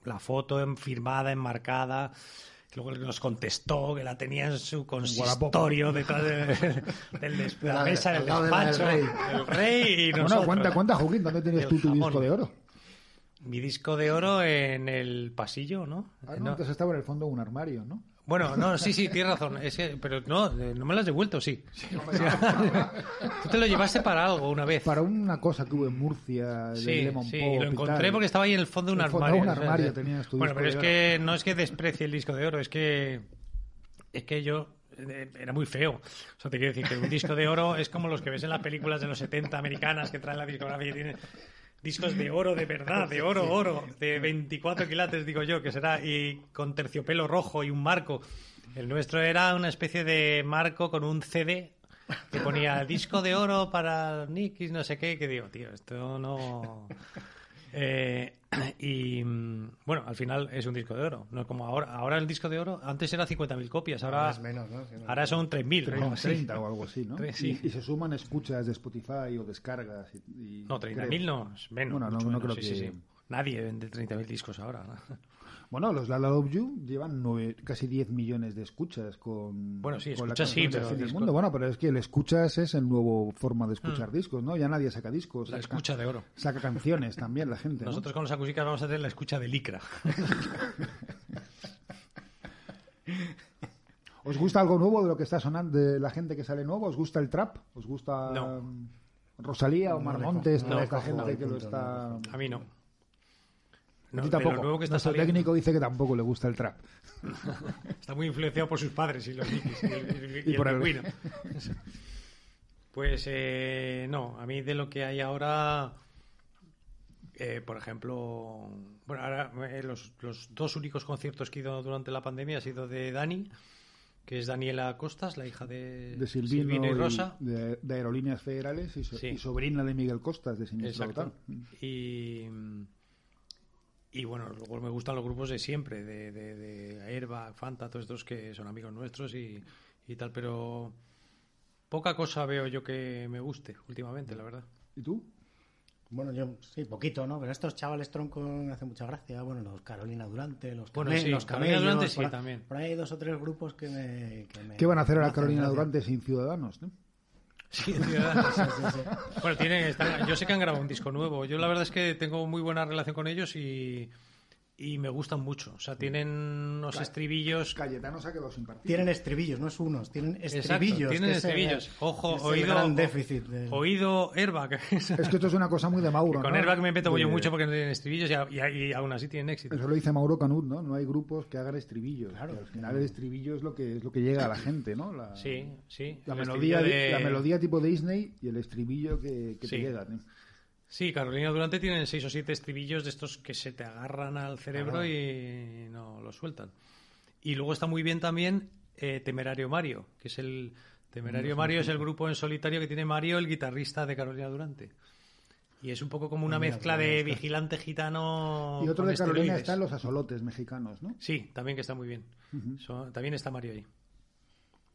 la foto en, firmada, enmarcada. Y luego nos contestó que la tenía en su consistorio detrás de, de la mesa del al lado de la del despacho. rey. El rey y Bueno, cuenta, cuenta, Joaquín, ¿dónde tienes tú tu disco de oro? Mi disco de oro en el pasillo, ¿no? Ah, no, no. antes estaba en el fondo de un armario, ¿no? Bueno, no, sí, sí, tienes razón. Es que- pero no, no me lo has devuelto, sí. Tú te lo llevaste para algo una vez. Para una cosa que hubo en Murcia, de Sí, Lemon sí, Pop lo encontré porque estaba ahí en el fondo de un En el fondo de armario. un o sea, armario sí. tenías tu Bueno, pero es que no es que desprecie el disco de oro, es que es que yo eh, era muy feo. O sea, te quiero decir que un disco de oro es como los que ves en las películas de los 70 americanas que traen la discografía y tienen discos de oro de verdad, de oro, oro, de 24 quilates, digo yo, que será, y con terciopelo rojo y un marco. El nuestro era una especie de marco con un CD que ponía disco de oro para Nick y no sé qué, que digo, tío, esto no... Eh, y bueno, al final es un disco de oro, no como ahora. Ahora el disco de oro, antes era 50.000 copias, ahora, Ahora es menos, ¿no? Sí, no. ahora son 3.000. ¿no? 30, Sí. 30 o algo así, ¿no? Tre- sí. Y, y se suman escuchas de Spotify o descargas. Y, y- No, 30.000 creo. no, es menos. Bueno, no- menos, creo sí, sí, que- sí. Nadie vende 30.000 discos ahora. ¿No? Bueno, los La La Love You llevan nueve- casi 10 millones de escuchas con, Bueno, sí, con la escuchas sí, pero del mundo. Bueno, pero es que el escuchas es el nuevo forma de escuchar discos, ¿no? Ya nadie saca discos. La saca- escucha de oro. Saca canciones también la gente, ¿no? Nosotros con los acústicas vamos a tener la escucha de licra. ¿Os gusta algo nuevo de lo que está sonando de la gente que sale nuevo? ¿Os gusta el trap? ¿Os gusta No. mm, Rosalía o No Mar le Montes, cojo- toda no esta cojo gente que lo está... no A mí no. A No, ti de tampoco. nuevo que está Nuestro saliendo. técnico dice que tampoco le gusta el trap. Está muy influenciado por sus padres y los Nikis y el, y Y por el. Pues eh, no, a mí de lo que hay ahora, eh, por ejemplo, bueno, ahora eh, los, los dos únicos conciertos que he ido durante la pandemia ha sido de Dani, que es Daniela Costas, la hija de, De Silvino, y Rosa. de, de Aerolíneas Federales y, so- Sí. y sobrina de Miguel Costas de Siniestro. Total. Y, y bueno, luego me gustan los grupos de siempre, de, de, de Airbag, Fanta, todos estos que son amigos nuestros y, y tal, pero poca cosa veo yo que me guste últimamente, la verdad. ¿Y tú? Bueno, yo sí, poquito, ¿no? Pero estos chavales troncos me hacen mucha gracia. Bueno, los Carolina Durante, los, Bueno, Came- sí, los Carolina Camellos. Durante sí, por ahí- también. Por ahí hay dos o tres grupos que me. que me- ¿Qué van a hacer ahora hacen Carolina gracia. Durante sin Ciudadanos? no? Sí, Ciudadanos. Bueno, tienen, están- yo sé que han grabado un disco nuevo. Yo la verdad es que tengo muy buena relación con ellos y, y me gustan mucho. O sea, tienen unos estribillos Cayetano se ha quedado sin partido. Tienen estribillos, no es unos, tienen Exacto, estribillos. tienen que es el- estribillos. Ojo, es el oído, gran déficit. oído Airbag. Es que esto es una cosa muy de Mauro. Con ¿no? Airbag me meto yo De- mucho porque no tienen estribillos y, y- y aún así tienen éxito. Eso lo dice Mauro Canut, ¿no? No hay grupos que hagan estribillos. Claro. al final el estribillo es lo que es lo que llega a la gente, ¿no? La, Sí, sí. La El melodía, estribillo de- de- la melodía tipo Disney y el estribillo que, que Sí. te llega. ¿no? Sí, Carolina Durante tienen seis o siete estribillos de estos que se te agarran al cerebro y no los sueltan. Y luego está muy bien también eh, Temerario Mario, que es el... Temerario Mario es el grupo en solitario que tiene Mario, el guitarrista de Carolina Durante. Y es un poco como una mira, mezcla de vigilante gitano. Y otro de Carolina esteroides. están los asolotes mexicanos, ¿no? Sí, también que está muy bien. También está Mario ahí.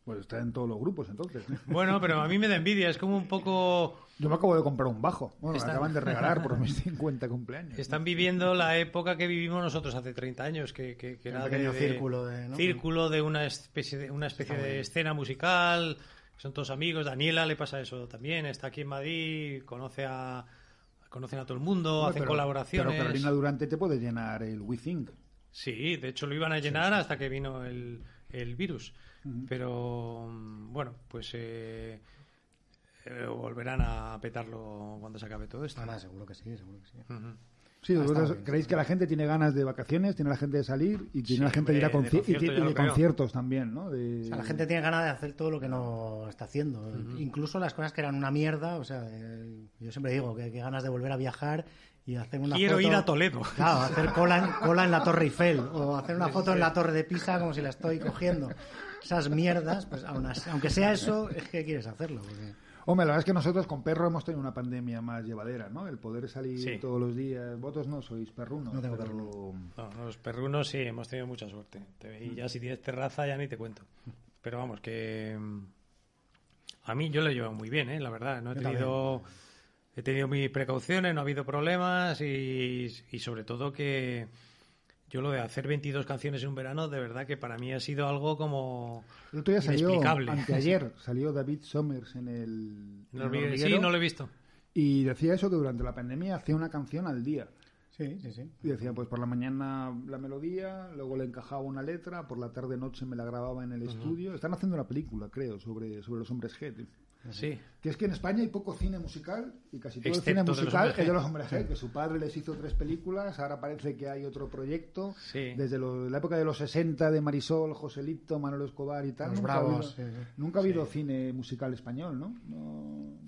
Pues está en todos los grupos entonces. ¿no? Bueno, pero a mí me da envidia, es como un poco... Yo me acabo de comprar un bajo. Bueno, Está- me acaban de regalar por mis 50 cumpleaños. Están viviendo la época que vivimos nosotros hace 30 años, que, que- que Un era de- pequeño de, círculo de, ¿no? círculo de una especie de, una especie de escena musical, son todos amigos. Daniela le pasa eso también, está aquí en Madrid, conoce a conocen a todo el mundo, hacen pero- colaboraciones. Pero Carolina Durante te puede llenar el We Think. Sí, de hecho lo iban a llenar hasta que vino el, el virus. Pero mm, bueno, pues eh, eh, volverán a petarlo cuando se acabe todo esto. Ah, nada, seguro que sí, seguro que sí. Ujú. Sí, Ah, vosotros bien, creéis está que la gente tiene ganas de vacaciones, tiene la gente de salir y tiene Sí, la gente de ir a de conci- y concierto ya y de conciertos también, ¿no? De- O sea, la gente tiene ganas de hacer todo lo que no está haciendo. Incluso las cosas que eran una mierda. O sea, eh, yo siempre digo que, que ganas de volver a viajar y hacer una Quiero foto- ir a Toledo. Claro, hacer cola en, cola en la Torre Eiffel o hacer una foto en la Torre de Pisa como si la estoy cogiendo. Esas mierdas, pues aun así- aunque sea eso, es que quieres hacerlo. porque- Hombre, la verdad es que nosotros con perro hemos tenido una pandemia más llevadera, ¿no? El poder salir Sí. todos los días. Votos no sois perrunos. No tengo pero- No, los perrunos sí, hemos tenido mucha suerte. Te- Y ya si tienes terraza ya ni te cuento. Pero vamos, que mm, a mí yo lo he llevado muy bien, ¿eh? la verdad. No he Yo tenido, he tenido mis precauciones, no ha habido problemas y, y sobre todo que yo lo de hacer 22 canciones en un verano, de verdad que para mí ha sido algo como El otro día salió, anteayer, salió David Somers en el, en No el olvides- hormiguero sí, no lo he visto. y decía eso que durante la pandemia hacía una canción al día. Sí, sí, sí. Y decía, pues por la mañana la melodía, luego le encajaba una letra, por la tarde noche me la grababa en el estudio. Están haciendo una película, creo, sobre, sobre los hombres G. Sí. Que es que en España hay poco cine musical y casi todo Excepto el cine musical es de los hombres G, que su padre les hizo tres películas, ahora parece que hay otro proyecto. Sí. Desde lo- la época de los 60 de Marisol, Joselito, Manolo Escobar y tal. Los nunca ha habido, sí, sí. nunca ha habido cine musical español, ¿no? no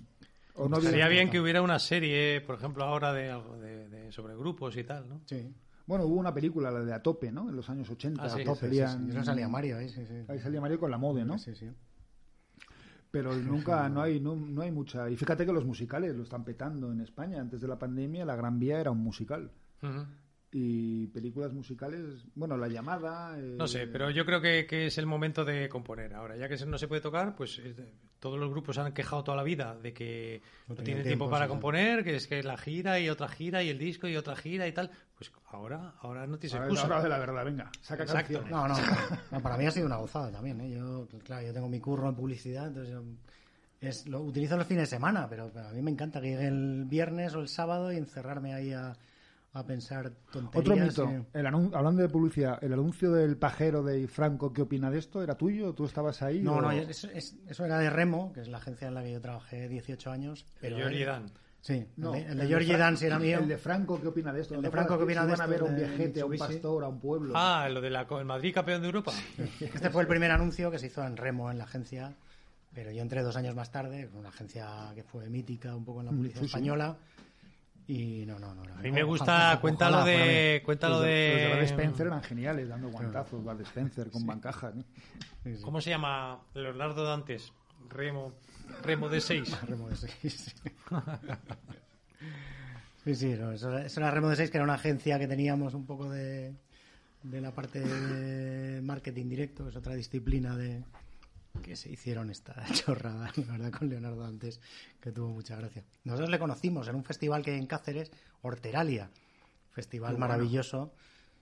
o no Estaría bien que hubiera una serie, por ejemplo, ahora de de, de- sobre grupos y tal, ¿no? Sí. Bueno, hubo una película, la de A Tope, ¿no? En los años 80. Ah, sí. Sí, Tope, sí. Eso salía Mario sí. Ahí salía Mario con la mode, ¿no? Sí, sí. Pero nunca, no hay, no, no hay mucha. Y fíjate que los musicales lo están petando en España. Antes de la pandemia, La Gran Vía era un musical. Y películas musicales, bueno, La Llamada... eh, No sé, pero yo creo que, que es el momento de componer. Ahora, ya que no se puede tocar, pues eh, todos los grupos han quejado toda la vida de que No no, tienen tiempo, tiempo para sí, componer, que es que la gira y otra gira y el disco y otra gira y tal. Pues ahora, ahora no tienes Ahora excusa. hora de la verdad, venga, saca Exacto. canciones. No, no, no, para mí ha sido una gozada también. ¿eh? Yo, claro, yo tengo mi curro en publicidad, entonces yo es, lo utilizo los fines de semana, pero, pero a mí me encanta que llegue el viernes o el sábado y encerrarme ahí a, a pensar tonterías. Otro mito, y- el anun- hablando de publicidad, el anuncio del pajero de Franco, ¿qué opina de esto? ¿Era tuyo? ¿Tú estabas ahí? No, o- no, eso, es- eso era de Remo, que es la agencia en la que yo trabajé 18 años. Pero Pero Georgie Dan. Sí, No, el de, el de Georgie Dan sí era mío. El de Franco, ¿qué opina de esto? El ¿No de Franco, ¿qué opina de Van a ver esto a un de viajete, a un pastor, a un pueblo. Ah, lo de la, el Madrid campeón de Europa. Este fue el primer anuncio que se hizo en Remo, en la agencia, pero yo entré dos años más tarde, una agencia que fue mítica un poco en la publicidad sí, sí. española. Y no, no, no. no. A mí me gusta, cuéntalo de, cuéntalo los, de, los de Bud Spencer eran geniales, dando guantazos, Bud Spencer con bancajas. ¿no? Sí, sí. ¿cómo se llama? Leonardo Dantes, Remo, Remo de 6. Remo de 6. Sí, sí, no, eso, era- eso era Remo de 6, que era una agencia que teníamos un poco de, de la parte de marketing directo, que es otra disciplina de que se hicieron esta chorrada, la verdad, con Leonardo antes, que tuvo mucha gracia. Nosotros le conocimos en un festival que hay en Cáceres, Horteralia, festival maravilloso,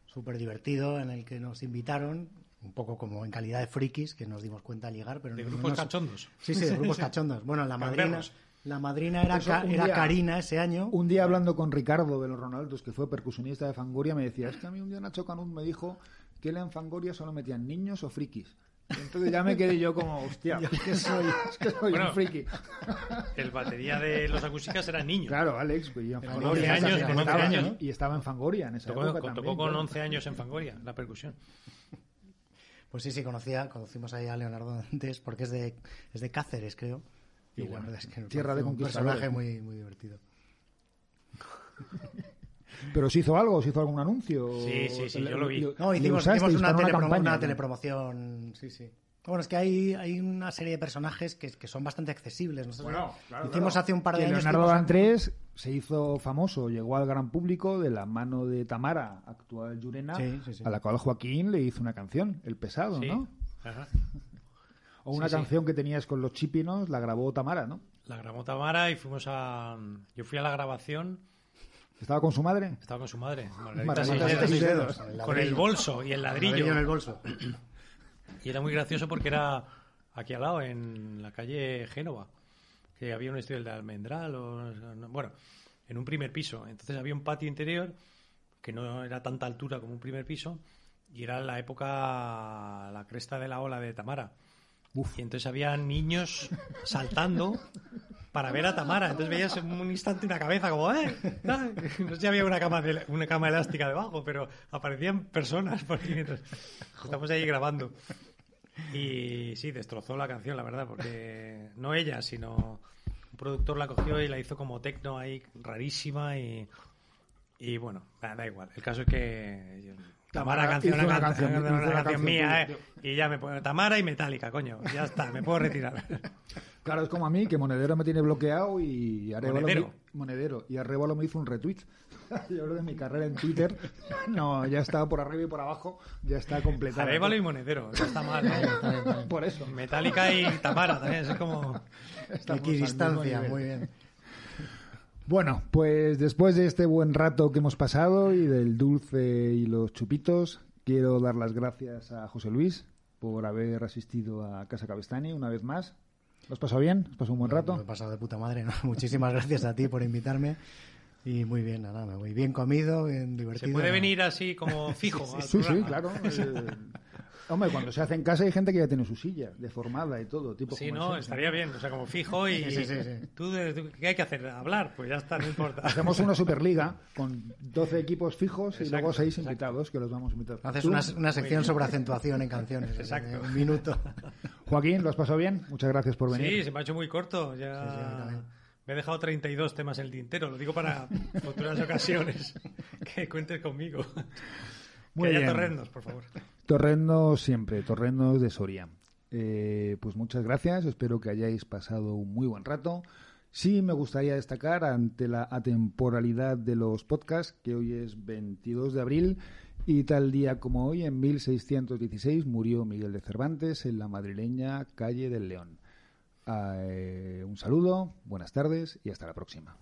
súper divertido, en el que nos invitaron, un poco como en calidad de frikis, que nos dimos cuenta al llegar, pero De grupos no cachondos. Sí, sí, de grupos cachondos. Bueno, la madrina, la madrina era, Eso, Ca- un era día- Karina ese año. Un día hablando con Ricardo de los Ronaldos, que fue percusionista de Fangoria, me decía, es que a mí un día Nacho Canut me dijo que él en Fangoria solo metían niños o frikis. Y entonces ya me quedé yo como, hostia, es que soy, es que soy Bueno. un friki. El batería de los acústicas era niño. Claro, Alex, pues yo en Fangoria once estaba- años, y con once estaba- años, ¿no? y estaba en Fangoria en esa Tocó, época con- también, tocó con claro. 11 años en Fangoria, la percusión. Pues sí, sí, conocía, conocimos ahí a Leonardo antes, porque es de, es de Cáceres, creo. Y, la bueno, verdad es que tierra de un personaje muy, muy divertido. Pero se hizo algo, se hizo algún anuncio. Sí, sí, sí, Le- yo lo vi. le- No, hicimos, hicimos una, para telepromo- campaña, una ¿no? telepromoción, sí, sí. Bueno, es que hay, hay una serie de personajes que, que son bastante accesibles. Nosotros Bueno, claro, hicimos claro. hace un par de Que años... Leonardo hicimos- Dantrés se hizo famoso, llegó al gran público de la mano de Tamara, actual Yurena, Sí, sí, sí. a la cual Joaquín le hizo una canción, El Pesado, Sí. ¿no? Ajá. O una Sí, sí. canción que tenías con los chipinos, la grabó Tamara, ¿no? La grabó Tamara y fuimos a. Yo fui a la grabación, ¿Estaba con su madre? estaba con su madre, Margarita Margarita Seis Seis Dedos, Dedos. con el bolso y el ladrillo. en el bolso. Y era muy gracioso porque era aquí al lado, en la calle Génova, que había un estudio de Almendral, o, no- bueno, en un primer piso. Entonces había un patio interior que no era tanta altura como un primer piso y era la época, la cresta de la ola de Tamara. Y entonces había niños saltando para ver a Tamara. Entonces veías en un instante una cabeza como, ¡eh! No sé si había una cama, de- una cama elástica debajo, pero aparecían personas por ahí mientras estamos ahí grabando. Y sí, destrozó la canción, la verdad, porque no ella, sino un productor la cogió y la hizo como tecno ahí rarísima y, y bueno, da igual. El caso es que Tamara, Tamara canción, una, una can- canción, una canción canción mía. ¿eh? Y ya me pone Tamara y Metallica, coño. Ya está, me puedo retirar. Claro, es como a mí, que Monedero me tiene bloqueado y Arevalo Monedero. me, Monedero. Y Arevalo me hizo un retweet. Yo creo que mi carrera en Twitter, no, ya está por arriba y por abajo, ya está completada. Arévalo y Monedero, no está mal. ¿eh? Por eso. Metallica y Tamara también, es como... Equidistancia, muy bien. Bueno, pues después de este buen rato que hemos pasado y del dulce y los chupitos, quiero dar las gracias a José Luis por haber asistido a Casa Cabestani una vez más. ¿Lo has pasado bien? ¿Has pasado un buen Me rato? he pasado de puta madre, ¿no? Muchísimas gracias a ti por invitarme. Y muy bien, nada, me voy bien comido, bien divertido. Se puede venir así como fijo al Sí, sí, claro. Hombre, cuando se hace en casa hay gente que ya tiene su silla, deformada y todo. Tipo Sí, no, el sexo. estaría bien, o sea, como fijo y... Sí, sí, sí, sí. ¿Tú, tú- ¿Qué hay que hacer? Hablar, pues ya está, no importa. Hacemos una Superliga con 12 equipos fijos y Exacto, luego 6 exacto. invitados que los vamos a invitar. Haces una, una sección sobre acentuación en canciones. Exacto. Un minuto. Joaquín, ¿lo has pasado bien? Muchas gracias por venir. Sí, se me ha hecho muy corto. Ya Sí, sí, me he dejado 32 temas en el tintero. Lo digo para futuras ocasiones. que cuentes conmigo. Muy que haya bien. torrendos, por favor. Torrendos siempre, Torrendos de Soria. Eh, pues muchas gracias, espero que hayáis pasado un muy buen rato. Sí, me gustaría destacar ante la atemporalidad de los podcasts, que hoy es 22 de abril y tal día como hoy, en 1616, murió Miguel de Cervantes en la madrileña calle del León. Ah, eh, un saludo, buenas tardes y hasta la próxima.